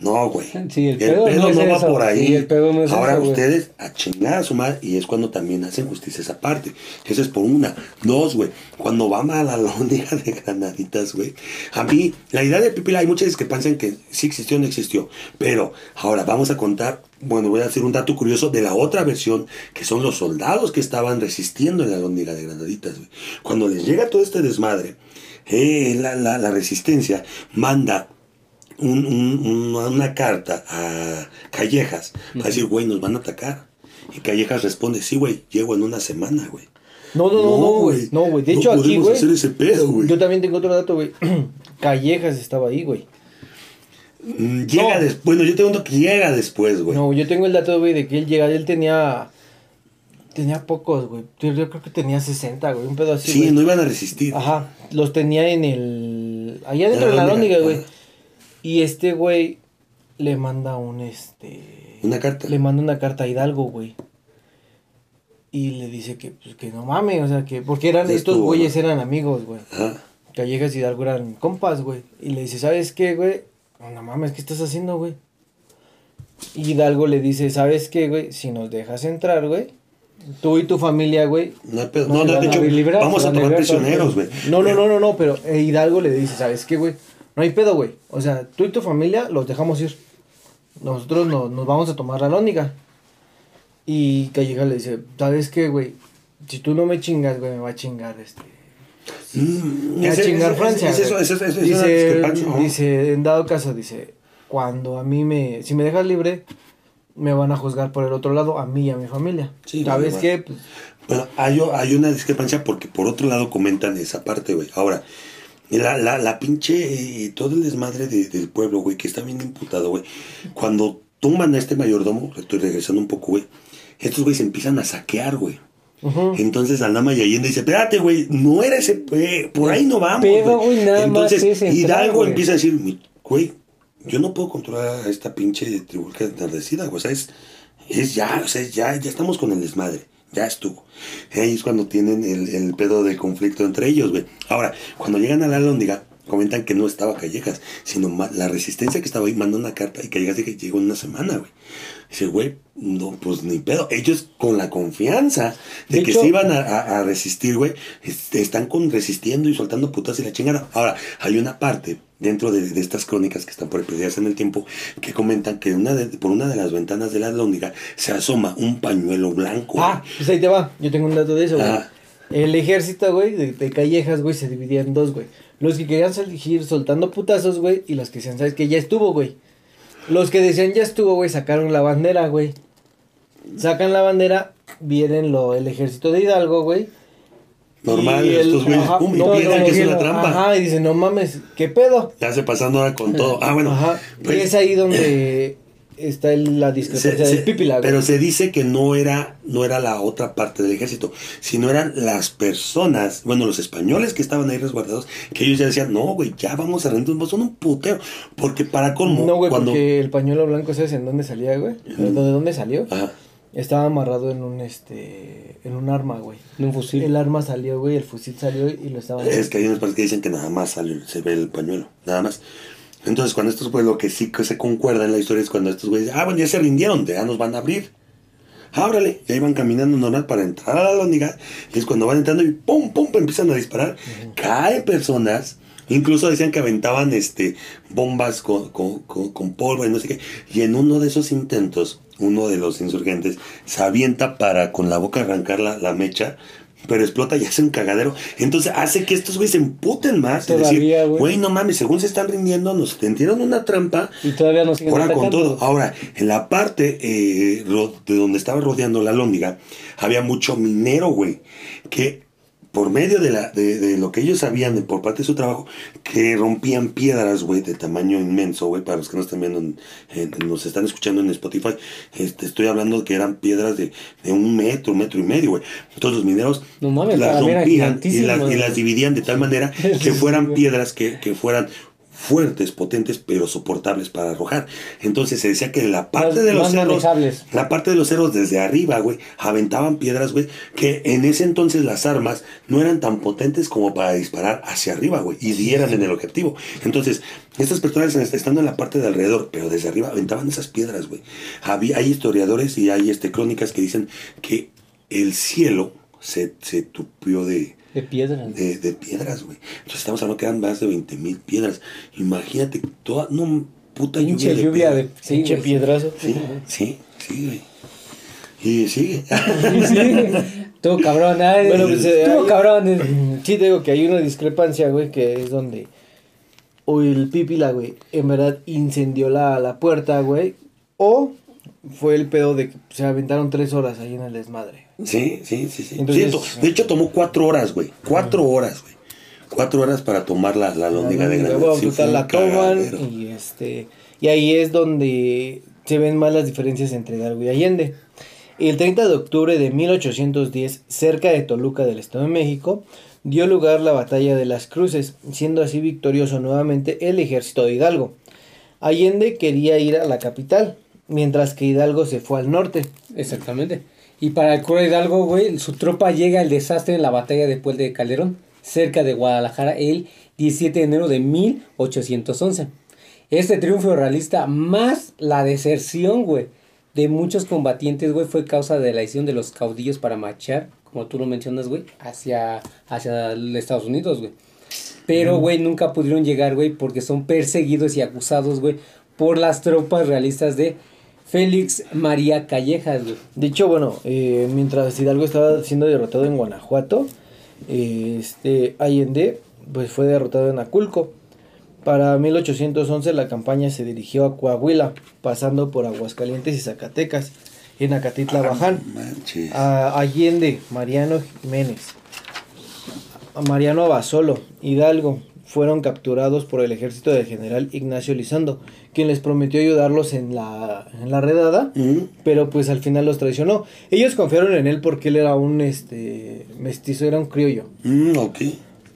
No, güey. Sí, el pedo no es va eso. por ahí. Sí, el pedo no es Ahora eso, ustedes a chingar a su madre y es cuando también hacen justicia esa parte. Eso es por una. Dos, güey. Cuando va mal a la lóndiga de granaditas, güey. A mí, la idea de Pipila, hay muchas discrepancias en que sí existió o no existió. Pero ahora vamos a contar, bueno, voy a hacer un dato curioso de la otra versión, que son los soldados que estaban resistiendo en la lóndiga de granaditas, güey. Cuando les llega todo este desmadre, eh, la, la, la resistencia manda un- un- una, una carta a Callejas para decir, güey, nos van a atacar. Y Callejas responde, sí, güey, llego en una semana, güey. No, no, no, no, güey. No, güey. De no hecho, aquí, güey. hacer ese pedo, güey. Yo también tengo otro dato, güey. Callejas estaba ahí, güey. Mm, Llega No. después, bueno, yo tengo uno que llega después, güey. No, yo tengo el dato, güey, de que él llega, él tenía. Tenía pocos, güey. Yo, yo creo que tenía 60, güey. Un pedo así. sí, no iban a resistir. Ajá. Los tenía en el. Allá dentro En de la lóndiga, lóndiga, güey. Y este, güey, le manda un este. Una carta. Le manda una carta a Hidalgo, güey. Y le dice que, pues, que no mames, o sea, que. Porque eran, estos güeyes eran amigos, güey. Ajá. Callejas y Hidalgo eran compas, güey. Y le dice, ¿sabes qué, güey? No mames, ¿qué estás haciendo, güey? Y Hidalgo le dice, ¿sabes qué, güey? Si nos dejas entrar, güey. Tú y tu familia, güey. No, pedo. No, no, no, de a hecho, vamos a tomar prisioneros, güey. No, no, no, no, no, pero eh, Hidalgo le dice, ¿sabes qué, güey? No hay pedo, güey. O sea, tú y tu familia los dejamos ir. Nosotros no- nos vamos a tomar la lóndiga. Y Callejas le dice, ¿sabes qué, güey? Si tú no me chingas, güey, me va a chingar este. Mm, Me va a chingar Francia. dice, dice, en dado caso, dice, cuando a mí me, si me dejas libre, me van a juzgar por el otro lado, a mí y a mi familia. Sí, ¿Sabes qué? Pues, Bueno, hay, hay una discrepancia porque por otro lado comentan esa parte, güey. Ahora, la, la, la pinche, eh, todo el desmadre de- del pueblo, güey, que está bien imputado, güey. Cuando tumban a este mayordomo, estoy regresando un poco, güey, estos güeyes empiezan a saquear, güey. Entonces Alama y Allende dice, espérate, güey, no era ese, eh, por ahí no vamos. Güey, nada más Entonces es entrar, Hidalgo empieza a decir, "Mi- güey, yo no puedo controlar a esta pinche tribu que entardecida, güey. O sea, es, es ya, o sea, ya, ya estamos con el desmadre. Ya estuvo. Ahí es cuando tienen el, pedo de conflicto entre ellos, güey. Ahora, cuando llegan a la lóndiga, comentan que no estaba Callejas, sino la resistencia que estaba ahí manda una carta y Callejas dice que llegó en una semana, güey. Dice, güey, no, pues ni pedo. Ellos con la confianza de, De que hecho- se iban a, a- a resistir, güey, es- están con resistiendo y soltando putas y la chingada. Ahora, hay una parte dentro de, de estas crónicas que están por perdidas en el tiempo que comentan que una de- por una de las ventanas de la lóndiga se asoma un pañuelo blanco. Ah, pues ahí te va. Yo tengo un dato de eso, güey. Ah. El ejército, güey, de, de Callejas, güey, se dividía en dos, güey. Los que querían seguir soltando putazos, güey, y los que decían, ¿sabes qué? Ya estuvo, güey. Los que decían ya estuvo, güey, sacaron la bandera, güey. Sacan la bandera, vienen lo, el ejército de Hidalgo, güey. Normal, y estos güeyes, pum, y no, piensan no, que es y una el- trampa. Ajá, y dicen, no mames, ¿qué pedo? Ya se pasando ahora con todo. Ah, bueno. Ajá. pues, y es ahí donde está el- la discrepancia se- del güey. pero se dice que no era, no era la otra parte del ejército, sino eran las personas, bueno, los españoles que estaban ahí resguardados, que ellos ya decían, no, güey, ya vamos a rendir, son un putero. Porque para colmo, No, güey, cuando. porque el pañuelo blanco, ¿sabes en dónde salía, güey? ¿De dónde salió? Ajá. Estaba amarrado en un, este, en un arma, güey. En un fusil. El arma salió, güey, el fusil salió y lo estaban... Es que hay unas partes que dicen que nada más sale, se ve el pañuelo, nada más. Entonces, cuando estos, pues lo que sí que se concuerda en la historia es cuando estos güeyes, ah, bueno, ya se rindieron, ya nos van a abrir. ábrale. Y ahí van caminando normal para entrar a la lóndiga. Y es cuando van entrando y pum, pum, empiezan a disparar. Caen personas. Incluso decían que aventaban este bombas con, con, con, con polvo y no sé qué. Y en uno de esos intentos, uno de los insurgentes se avienta para con la boca arrancar la, la mecha pero explota y hace un cagadero. Entonces hace que estos güeyes se emputen más. y decir, Todavía, güey. no mames, según se están rindiendo, nos tendieron una trampa. Y todavía no siguen Ahora con atacando. todo. Ahora, en la parte eh, de donde estaba rodeando la lóndiga, había mucho minero, güey. Que por medio de, la, de, de lo que ellos sabían de, por parte de su trabajo, que rompían piedras, güey, de tamaño inmenso, güey, para los que no están viendo, en- en- nos están escuchando en Spotify, este, estoy hablando que eran piedras de, de un metro, metro y medio, güey. Entonces los mineros No mames, las rompían y las, y las dividían de tal manera que fueran piedras que, que fueran fuertes, potentes, pero soportables para arrojar. Entonces se decía que la parte de los cerros, manejables. la parte de los cerros desde arriba, güey, aventaban piedras, güey, que en ese entonces las armas no eran tan potentes como para disparar hacia arriba, güey, y dieran en el objetivo. Entonces, estas personas estando en la parte de alrededor, pero desde arriba aventaban esas piedras, güey. Había, hay historiadores y hay este, crónicas que dicen que el cielo se, se tupió de, De piedra. de, de piedras, güey. Entonces estamos hablando que eran más de 20 mil piedras. Imagínate toda, no, puta lluvia de lluvia de. piedras. Sí, Pinche güey. piedrazo. Sí, sí, sí, güey. Y sigue. Sí, Estuvo cabrón, ay, Bueno, pues, eh, estuvo cabrón. eh. Sí, te digo que hay una discrepancia, güey, que es donde. O el Pipila, güey, en verdad incendió la, la puerta, güey. O fue el pedo de que se aventaron tres horas ahí en el desmadre. Sí, sí, sí, sí. Entonces- Sí, to- de hecho tomó cuatro horas, güey. Cuatro horas, güey. Cuatro horas para tomar la, la lóndiga de Granada. Bueno, Sí, la toman cagadero. y este. Y ahí es donde se ven más las diferencias entre Hidalgo y Allende. El 30 de octubre de 1810, cerca de Toluca del Estado de México, dio lugar la batalla de las Cruces, siendo así victorioso nuevamente el ejército de Hidalgo. Allende quería ir a la capital, mientras que Hidalgo se fue al norte. Exactamente. Y para el cura Hidalgo, güey, su tropa llega al desastre en la batalla de Puente de Calderón, cerca de Guadalajara, el 17 de enero de 1811. Este triunfo realista, más la deserción, güey, de muchos combatientes, güey, fue causa de la decisión de los caudillos para marchar, como tú lo mencionas, güey, hacia, hacia los Estados Unidos, güey. Pero, güey, nunca pudieron llegar, güey, porque son perseguidos y acusados, güey, por las tropas realistas de Félix María Callejas, güey. De hecho, bueno, eh, mientras Hidalgo estaba siendo derrotado en Guanajuato, eh, este Allende pues fue derrotado en Aculco. Para 1811 la campaña se dirigió a Coahuila, pasando por Aguascalientes y Zacatecas, en Acatitla Baján. Manches. A Allende, Mariano Jiménez, a Mariano Abasolo, Hidalgo, fueron capturados por el ejército del general Ignacio Lizondo, quien les prometió ayudarlos en la, en la redada, pero pues al final los traicionó. Ellos confiaron en él porque él era un este mestizo, era un criollo. mm, ok.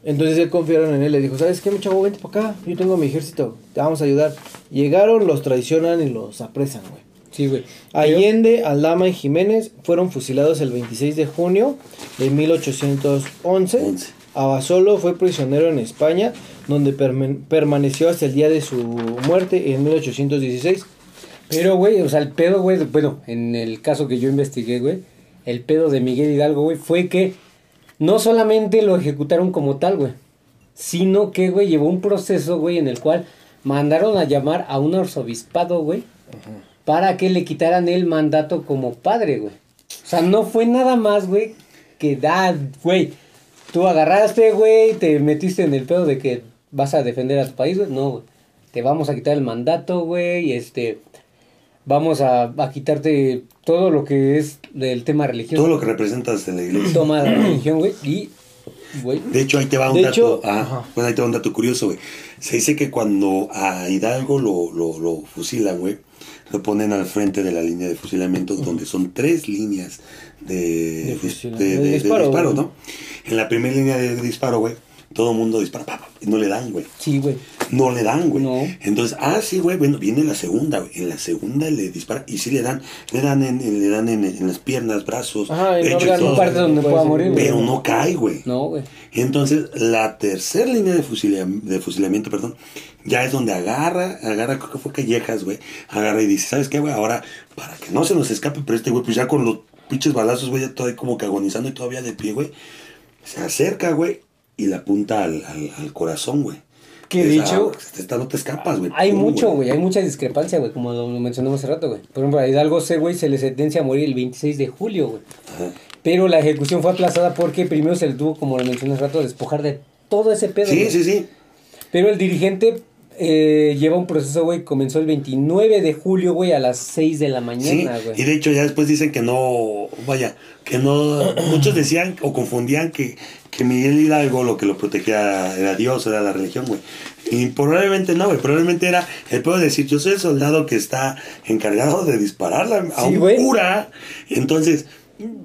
Entonces él confiaron en él, le dijo, ¿sabes qué, mi chavo? Vente para acá, yo tengo mi ejército, te vamos a ayudar. Llegaron, los traicionan y los apresan, güey. Sí, güey. Allende, Aldama y Jiménez fueron fusilados el 26 de junio de 1811. Once. Abasolo fue prisionero en España, donde permaneció hasta el día de su muerte en 1816. Pero, güey, o sea, el pedo, güey, bueno, en el caso que yo investigué, güey, el pedo de Miguel Hidalgo, güey, fue que no solamente lo ejecutaron como tal, güey, sino que, güey, llevó un proceso, güey, en el cual mandaron a llamar a un arzobispado, güey, para que le quitaran el mandato como padre, güey. O sea, no fue nada más, güey, que da, güey, tú agarraste, güey, te metiste en el pedo de que vas a defender a tu país, güey. No, güey. Te vamos a quitar el mandato, güey, y este, vamos a, a quitarte todo lo que es del tema religioso. Todo lo que representas en la iglesia. Toma la religión, güey, y, güey, De hecho, ahí te va un De dato. hecho, ah, bueno, ahí te va un dato curioso, güey. Se dice que cuando a Hidalgo lo, lo, lo fusilan, güey, lo ponen al frente de la línea de fusilamiento, donde son tres líneas de, de disparo, disparo, güey. ¿no? En la primera línea de disparo, güey, todo el mundo dispara, pa, pa, y no le dan, güey. sí, güey. No le dan, güey. No. Entonces, ah, sí, güey, bueno, viene la segunda, güey. En la segunda le dispara y sí le dan, le dan en, le dan en, en las piernas, brazos, Ajá, pecho todo. parte donde pueda morir, güey. Pero no cae, güey. No, güey. Entonces, la tercera línea de, fusilamiento, perdón, ya es donde agarra, agarra, creo que fue Callejas, güey, agarra y dice, ¿sabes qué, güey? Ahora, para que no se nos escape, pero este güey, pues ya con los pinches balazos, güey, ya todavía como que agonizando y todavía de pie, güey, se acerca, güey, y la apunta al, al, al corazón, güey. Que de hecho- Esta no te escapas, güey. Hay mucho, güey, hay mucha discrepancia, güey, como lo mencionamos hace rato, güey. Por ejemplo, a Hidalgo C, güey, se le sentencia a morir el 26 de julio, güey. Pero la ejecución fue aplazada porque primero se le tuvo, como lo mencioné hace rato, despojar de todo ese pedo. Sí, sí, sí. Pero el dirigente eh, lleva un proceso, güey, comenzó el 29 de julio, güey, a las 6 de la Sí, mañana, y güey. de hecho ya después dicen que no, vaya, que no, muchos decían o confundían que, que Miguel Hidalgo lo que lo protegía era Dios, era la religión, güey. Y probablemente no, güey, probablemente era el pueblo decir, yo soy el soldado que está encargado de dispararle a Sí, un cura, entonces,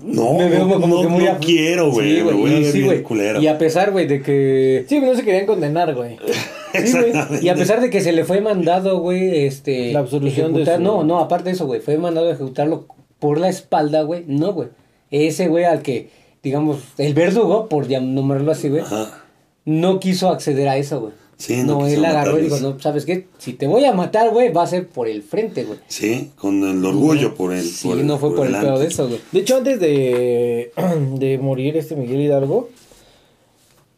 no, Me veo no, como no, que muy no a- quiero, güey, Sí, me voy a y ver sí, bien güey. culero. Y a pesar, güey, de que... Sí, no se querían condenar, güey. Sí, güey. Y a pesar de que se le fue mandado, güey, este... La absolución de ejecutar- su- No, no, aparte de eso, güey, fue mandado a ejecutarlo por la espalda, güey. No, güey. Ese güey al que, digamos, el verdugo, por nombrarlo así, güey, Ajá. no quiso acceder a eso, güey. Sí, no no, él agarró y dijo, no, ¿sabes qué? Si te voy a matar, güey, va a ser por el frente, güey. Sí, con el orgullo por el. Sí, por el- no fue por el pedo de eso, güey. De hecho, antes de, de morir este Miguel Hidalgo,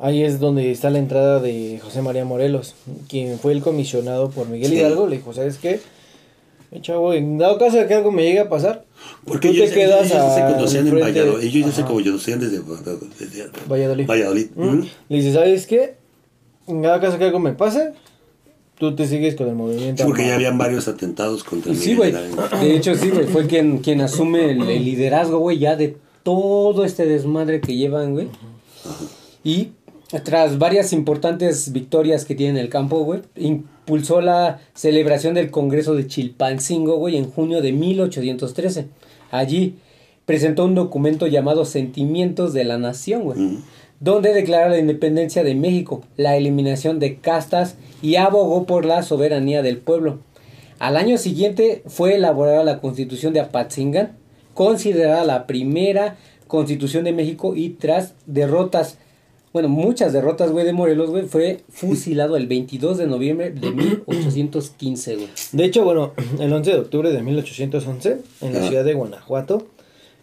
ahí es donde está la entrada de José María Morelos, quien fue el comisionado por Miguel Sí. Hidalgo. Le dijo, ¿sabes qué? Chavo, en dado caso de que algo me llegue a pasar, Porque tú ellos, te quedas ellos ya se conocían en Valladolid. Ellos ya se conocían desde, desde Valladolid. Valladolid. ¿Mm? Ujú. Le dice, ¿sabes qué? En dado caso que algo me pase, tú te sigues con el movimiento. Sí, porque ya armado". habían varios atentados contra Sí, Miguel güey. Hidalgo. De hecho, sí, güey. Fue quien, quien asume el, el liderazgo, güey, ya de todo este desmadre que llevan, güey. Y tras varias importantes victorias que tiene en el campo, güey, impulsó la celebración del Congreso de Chilpancingo, güey, en junio de 1813. Allí presentó un documento llamado Sentimientos de la Nación, güey donde declara la independencia de México, la eliminación de castas y abogó por la soberanía del pueblo. Al año siguiente fue elaborada la Constitución de Apatzingán, considerada la primera Constitución de México y tras derrotas, bueno, muchas derrotas, güey, de Morelos, güey, fue fusilado el 22 de noviembre de 1815, güey. De hecho, bueno, el 11 de octubre de 1811, en la ciudad de Guanajuato,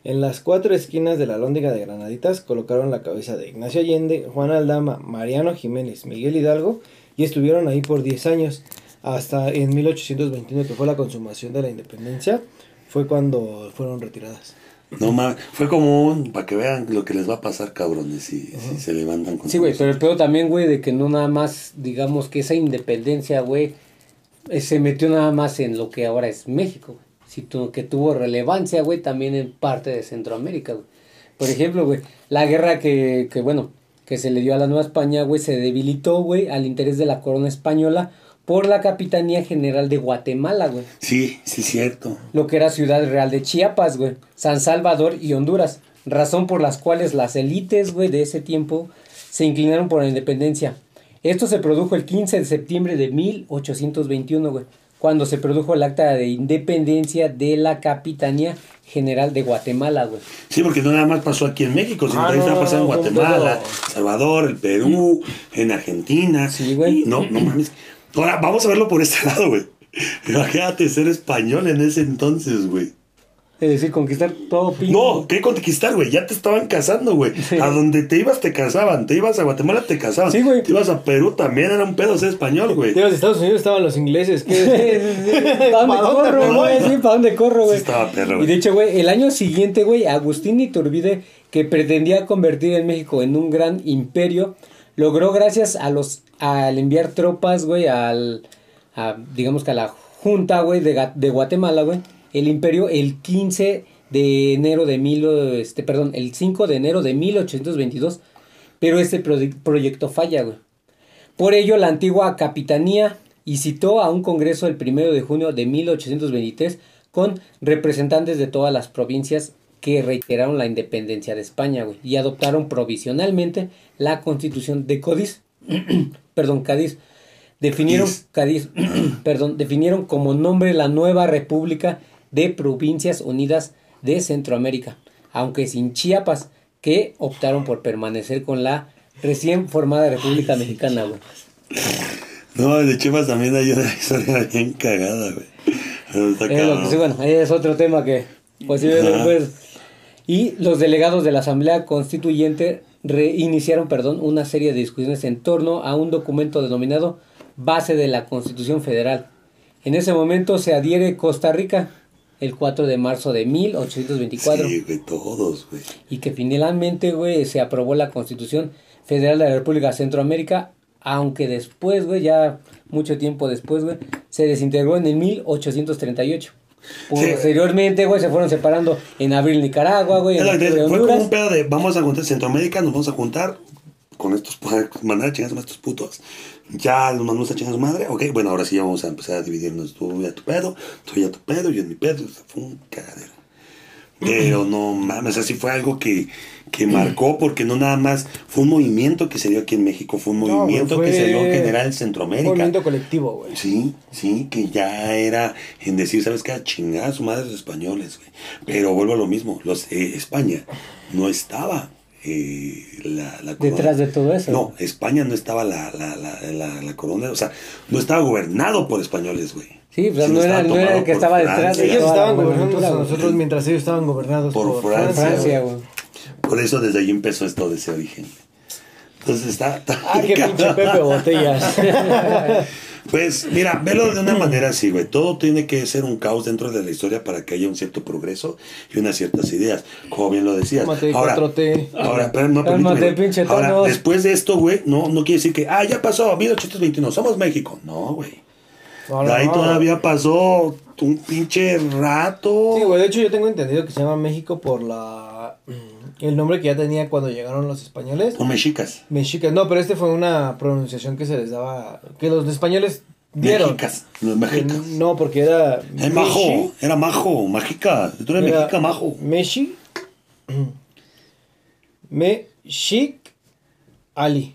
en las cuatro esquinas de la Lóndiga de Granaditas colocaron la cabeza de Ignacio Allende, Juan Aldama, Mariano Jiménez, Miguel Hidalgo y estuvieron ahí por 10 años. Hasta en 1821, que fue la consumación de la independencia, fue cuando fueron retiradas. No mames, fue como un, para que vean lo que les va a pasar, cabrones, si, si se levantan con Sí, güey, pero el peor también, güey, de que no nada más, digamos que esa independencia, güey, eh, se metió nada más en lo que ahora es México, güey. Sino que tuvo relevancia, güey, también en parte de Centroamérica, güey. Por ejemplo, güey, la guerra que, que, bueno, que se le dio a la Nueva España, güey, se debilitó, güey, al interés de la corona española por la Capitanía General de Guatemala, güey Sí, sí, cierto. lo que era Ciudad Real de Chiapas, güey, San Salvador y Honduras, razón por las cuales las élites, güey, de ese tiempo se inclinaron por la independencia. Esto se produjo el 15 de septiembre de 1821, güey, cuando se produjo el acta de independencia de la Capitanía General de Guatemala, güey. Sí, porque no nada más pasó aquí en México, sino Ah, también no, está pasando en no, Guatemala, todo. Salvador, el Perú, en Argentina. Sí, güey. Y No, no mames. Ahora, vamos a verlo por este lado, güey. Imagínate ser español en ese entonces, güey. Es decir, conquistar todo pinche. No, ¿qué conquistar, güey? Ya te estaban casando, güey. A donde te ibas te casaban. Te ibas a Guatemala te casaban. Sí, güey. Te ibas a Perú también era un pedo ser español, güey. De los Estados Unidos estaban los ingleses. ¿qué? ¿Para dónde ¿Pa' dónde corro, güey? Sí, ¿para dónde corro, güey? Sí estaba perro, Y güey. de hecho, güey, el año siguiente, güey, Agustín Iturbide, que pretendía convertir en México en un gran imperio, logró gracias a los, al enviar tropas, güey, al, digamos que a la junta, güey, de, de Guatemala, güey, el imperio el 15 de enero de mil, este, perdón, el 5 de enero de 1822, pero este proye- proyecto falla, güey. Por ello, la antigua capitanía y citó a un congreso el 1 de junio de 1823 con representantes de todas las provincias que reiteraron la independencia de España, güey, y adoptaron provisionalmente la constitución de Cádiz, perdón, Cádiz, definieron, Cádiz. Perdón, definieron como nombre la nueva República de Provincias Unidas de Centroamérica, aunque sin Chiapas, que optaron por permanecer con la recién formada República Mexicana, güey. No, de Chivas también hay una historia bien cagada, güey. Está Es lo que cabrón. sí, bueno, ahí es otro tema que posiblemente Ajá. pues, Y los delegados de la Asamblea Constituyente reiniciaron, perdón, una serie de discusiones en torno a un documento denominado Base de la Constitución Federal. En ese momento se adhiere Costa Rica el 4 de marzo de 1824 Sí, güey, todos, güey. y que finalmente, güey, se aprobó la Constitución Federal de la República Centroamérica, aunque después, güey, ya mucho tiempo después, güey, se desintegró en el 1838. Posteriormente, güey, se fueron separando en abril Nicaragua, güey, en Fue como un pedo de vamos a juntar Centroamérica, nos vamos a juntar con estos mandar a chingar a estos putos. Ya los mandamos a chingar a su madre. Ok, bueno, ahora sí ya vamos a empezar a dividirnos. Tú ya tu pedo, tú ya tu pedo, yo en mi pedo. O sea, fue un cagadero. Pero no mames, así fue algo que, que marcó, porque no nada más fue un movimiento que se dio aquí en México, fue un No, movimiento que se dio en general en Un Centroamérica. movimiento colectivo, güey. Sí, sí, que ya era en decir, ¿sabes qué? A chingar a su madre los españoles, güey. Pero vuelvo a lo mismo, los eh, España no estaba eh, la, la corona. Detrás de todo eso. No, España no estaba la, la, la, la, la corona, o sea, no estaba gobernado por españoles, güey. Sí, pues, Sino no era- no era el que estaba detrás Francia. Ellos estaban gobernando a nosotros mientras ellos estaban gobernados Por por, Francia, Francia. Por eso desde ahí empezó esto de ese origen. Entonces está... está Ah, qué pinche. Pepe Botellas. Pues mira, velo de una manera así, güey. Todo tiene que ser un caos dentro de la historia para que haya un cierto progreso y unas ciertas ideas, como bien lo decías. Tómate Ahora, 4T. ahora, pero no Cálmate, pinche Ahora, después de esto, güey, no, no quiere decir que, ah, ya pasó, 1821, somos México. No, güey. No, De no, ahí no. todavía pasó un pinche rato. Sí, güey, de hecho yo tengo entendido que se llama México por la el nombre que ya tenía cuando llegaron los españoles. O mexicas. Mexicas, no, pero este fue una pronunciación que se les daba, que los españoles dieron. Mexicas. Los mexicas. No, porque era... Es majo, era majo, mágica. Tú eres Era mexica, majo. Meshi. Meshik Ali.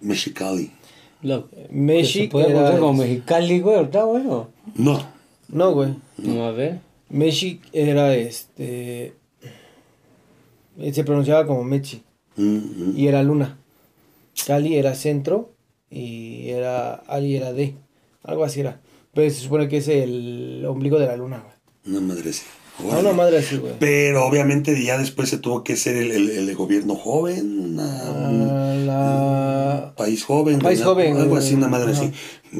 Mexicali. Lo, Meshi se puede era- como Mexicali, güey, ahorita, güey. o- No. No, güey. No, a ver. Meshi era este. Se pronunciaba como Mechi. Mm, mm. Y era luna. Cali era centro. Y era. Ali era D. Algo así era. Pero se supone que es el ombligo de la luna, güey. Una madre sí. A una madre así, güey. Pero obviamente ya después se tuvo que ser el, el- el gobierno joven, una- la- un país joven, País una- joven, algo así, una madre así.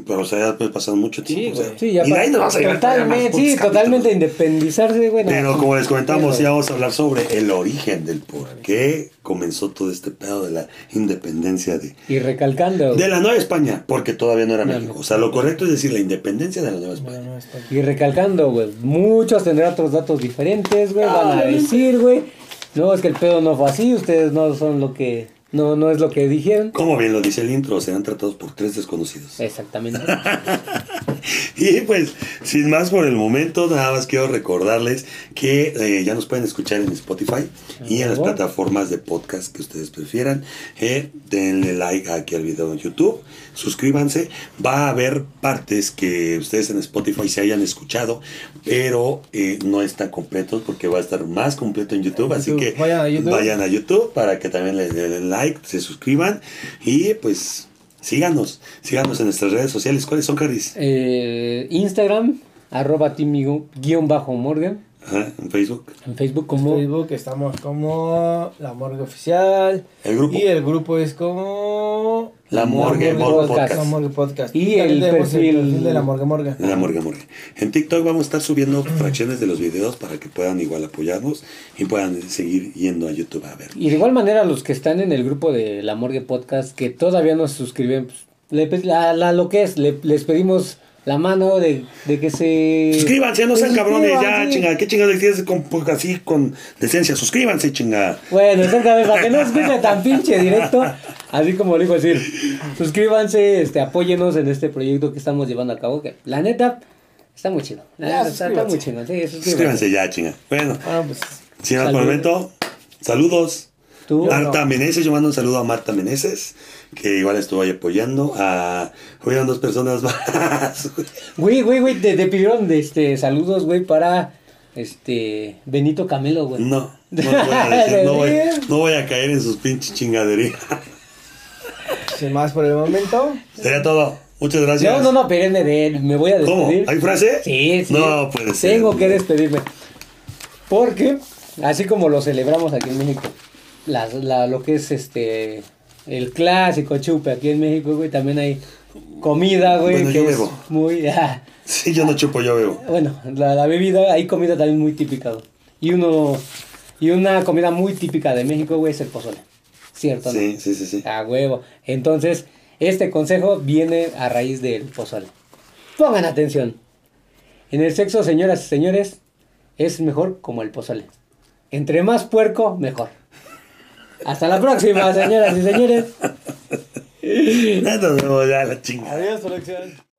Pero o sea, ya pasaron mucho tiempo. Sí, o sea, güey. Sí, ya y de ahí nos vamos a totalmente, sí, capítulos. totalmente independizarse, güey. no. Pero como les comentamos, ya vamos a hablar sobre el origen del por qué comenzó todo este pedo de la independencia de, Y recalcando, de la Nueva España, porque todavía no era No, México. no. O sea, lo correcto es decir la independencia de la Nueva Bueno, España. no, está- y recalcando, güey. Muchos tendrán otros datos diferentes, güey. Van a decir, güey. No, es que el pedo no fue así. Ustedes no son lo que. No, no es lo que dijeron. Como bien lo dice el intro, serán tratados por tres desconocidos. Exactamente. Y pues, sin más por el momento, nada más quiero recordarles que eh, ya nos pueden escuchar en Spotify y en las plataformas de podcast que ustedes prefieran. Eh, denle like aquí al video en YouTube, suscríbanse. Va a haber partes que ustedes en Spotify se hayan escuchado, pero eh, no están completos porque va a estar más completo en YouTube. Así que Vayan a YouTube. vayan a YouTube para que también le den like, se suscriban y pues síganos, síganos en nuestras redes sociales. ¿Cuáles son, Caris? Eh, Instagram, arroba Timmy-Morgan. Ajá, en Facebook. En Facebook En como Facebook estamos como La Morgue Oficial. El grupo. Y el grupo es como. La Morgue Morgue, Morgue Podcast. La Morgue Podcast. Y el perfil- de La Morgue Morgue. La Morgue Morgue. En TikTok vamos a estar subiendo fracciones de los videos para que puedan igual apoyarnos y puedan seguir yendo a YouTube a ver. Y de igual manera los que están en el grupo de La Morgue Podcast que todavía no se suscriben, pues, le la, la- lo que es, le- les pedimos la mano de, de que se... Suscríbanse, no sean se cabrones, ya, sí. chinga. ¿Qué chingados les tienes con, pues, así con decencia? Suscríbanse, chinga. Bueno, exactamente, para que no escuche tan pinche directo, así como lo digo decir, suscríbanse, este, apóyenos en este proyecto que estamos llevando a cabo, que la neta está muy chido. La Ya, neta, está, está muy chido, sí, suscríbanse. Suscríbanse ya, chinga. Bueno, Ah, pues. sin más por el momento, saludos. Tú, Marta no. Meneses, yo mando un saludo a Marta Meneses, que igual estuvo ahí apoyando. A, hubieron dos personas más. Güey, güey, güey, te, te pidieron este, saludos, güey, para este Benito Camelo, güey. No, no voy a decir, no voy, no voy a caer en sus pinches chingaderías. Sin más por el momento. Sería todo. Muchas gracias. No, no, no, espérenme de él, me voy a ¿Cómo? despedir. ¿Hay frase? Sí, sí. No puede ser. Tengo que despedirme. Porque, así como lo celebramos aquí en México, la, la- lo que es este el clásico chupe aquí en México, güey, también hay comida, güey, Bueno, que yo es bebo. muy... ah, Sí, yo no chupo, yo bebo. bueno, la, la bebida, hay comida también muy típica. güey. Y uno y una comida muy típica de México, güey, es el pozole. ¿Cierto? no? Sí, sí, sí, sí. A huevo. Entonces, este consejo viene a raíz del pozole. Pongan atención. En el sexo, señoras y señores, es mejor como el pozole. Entre más puerco, mejor. Hasta la próxima, señoras y señores. Nos vemos ya la chingada. Adiós, producción.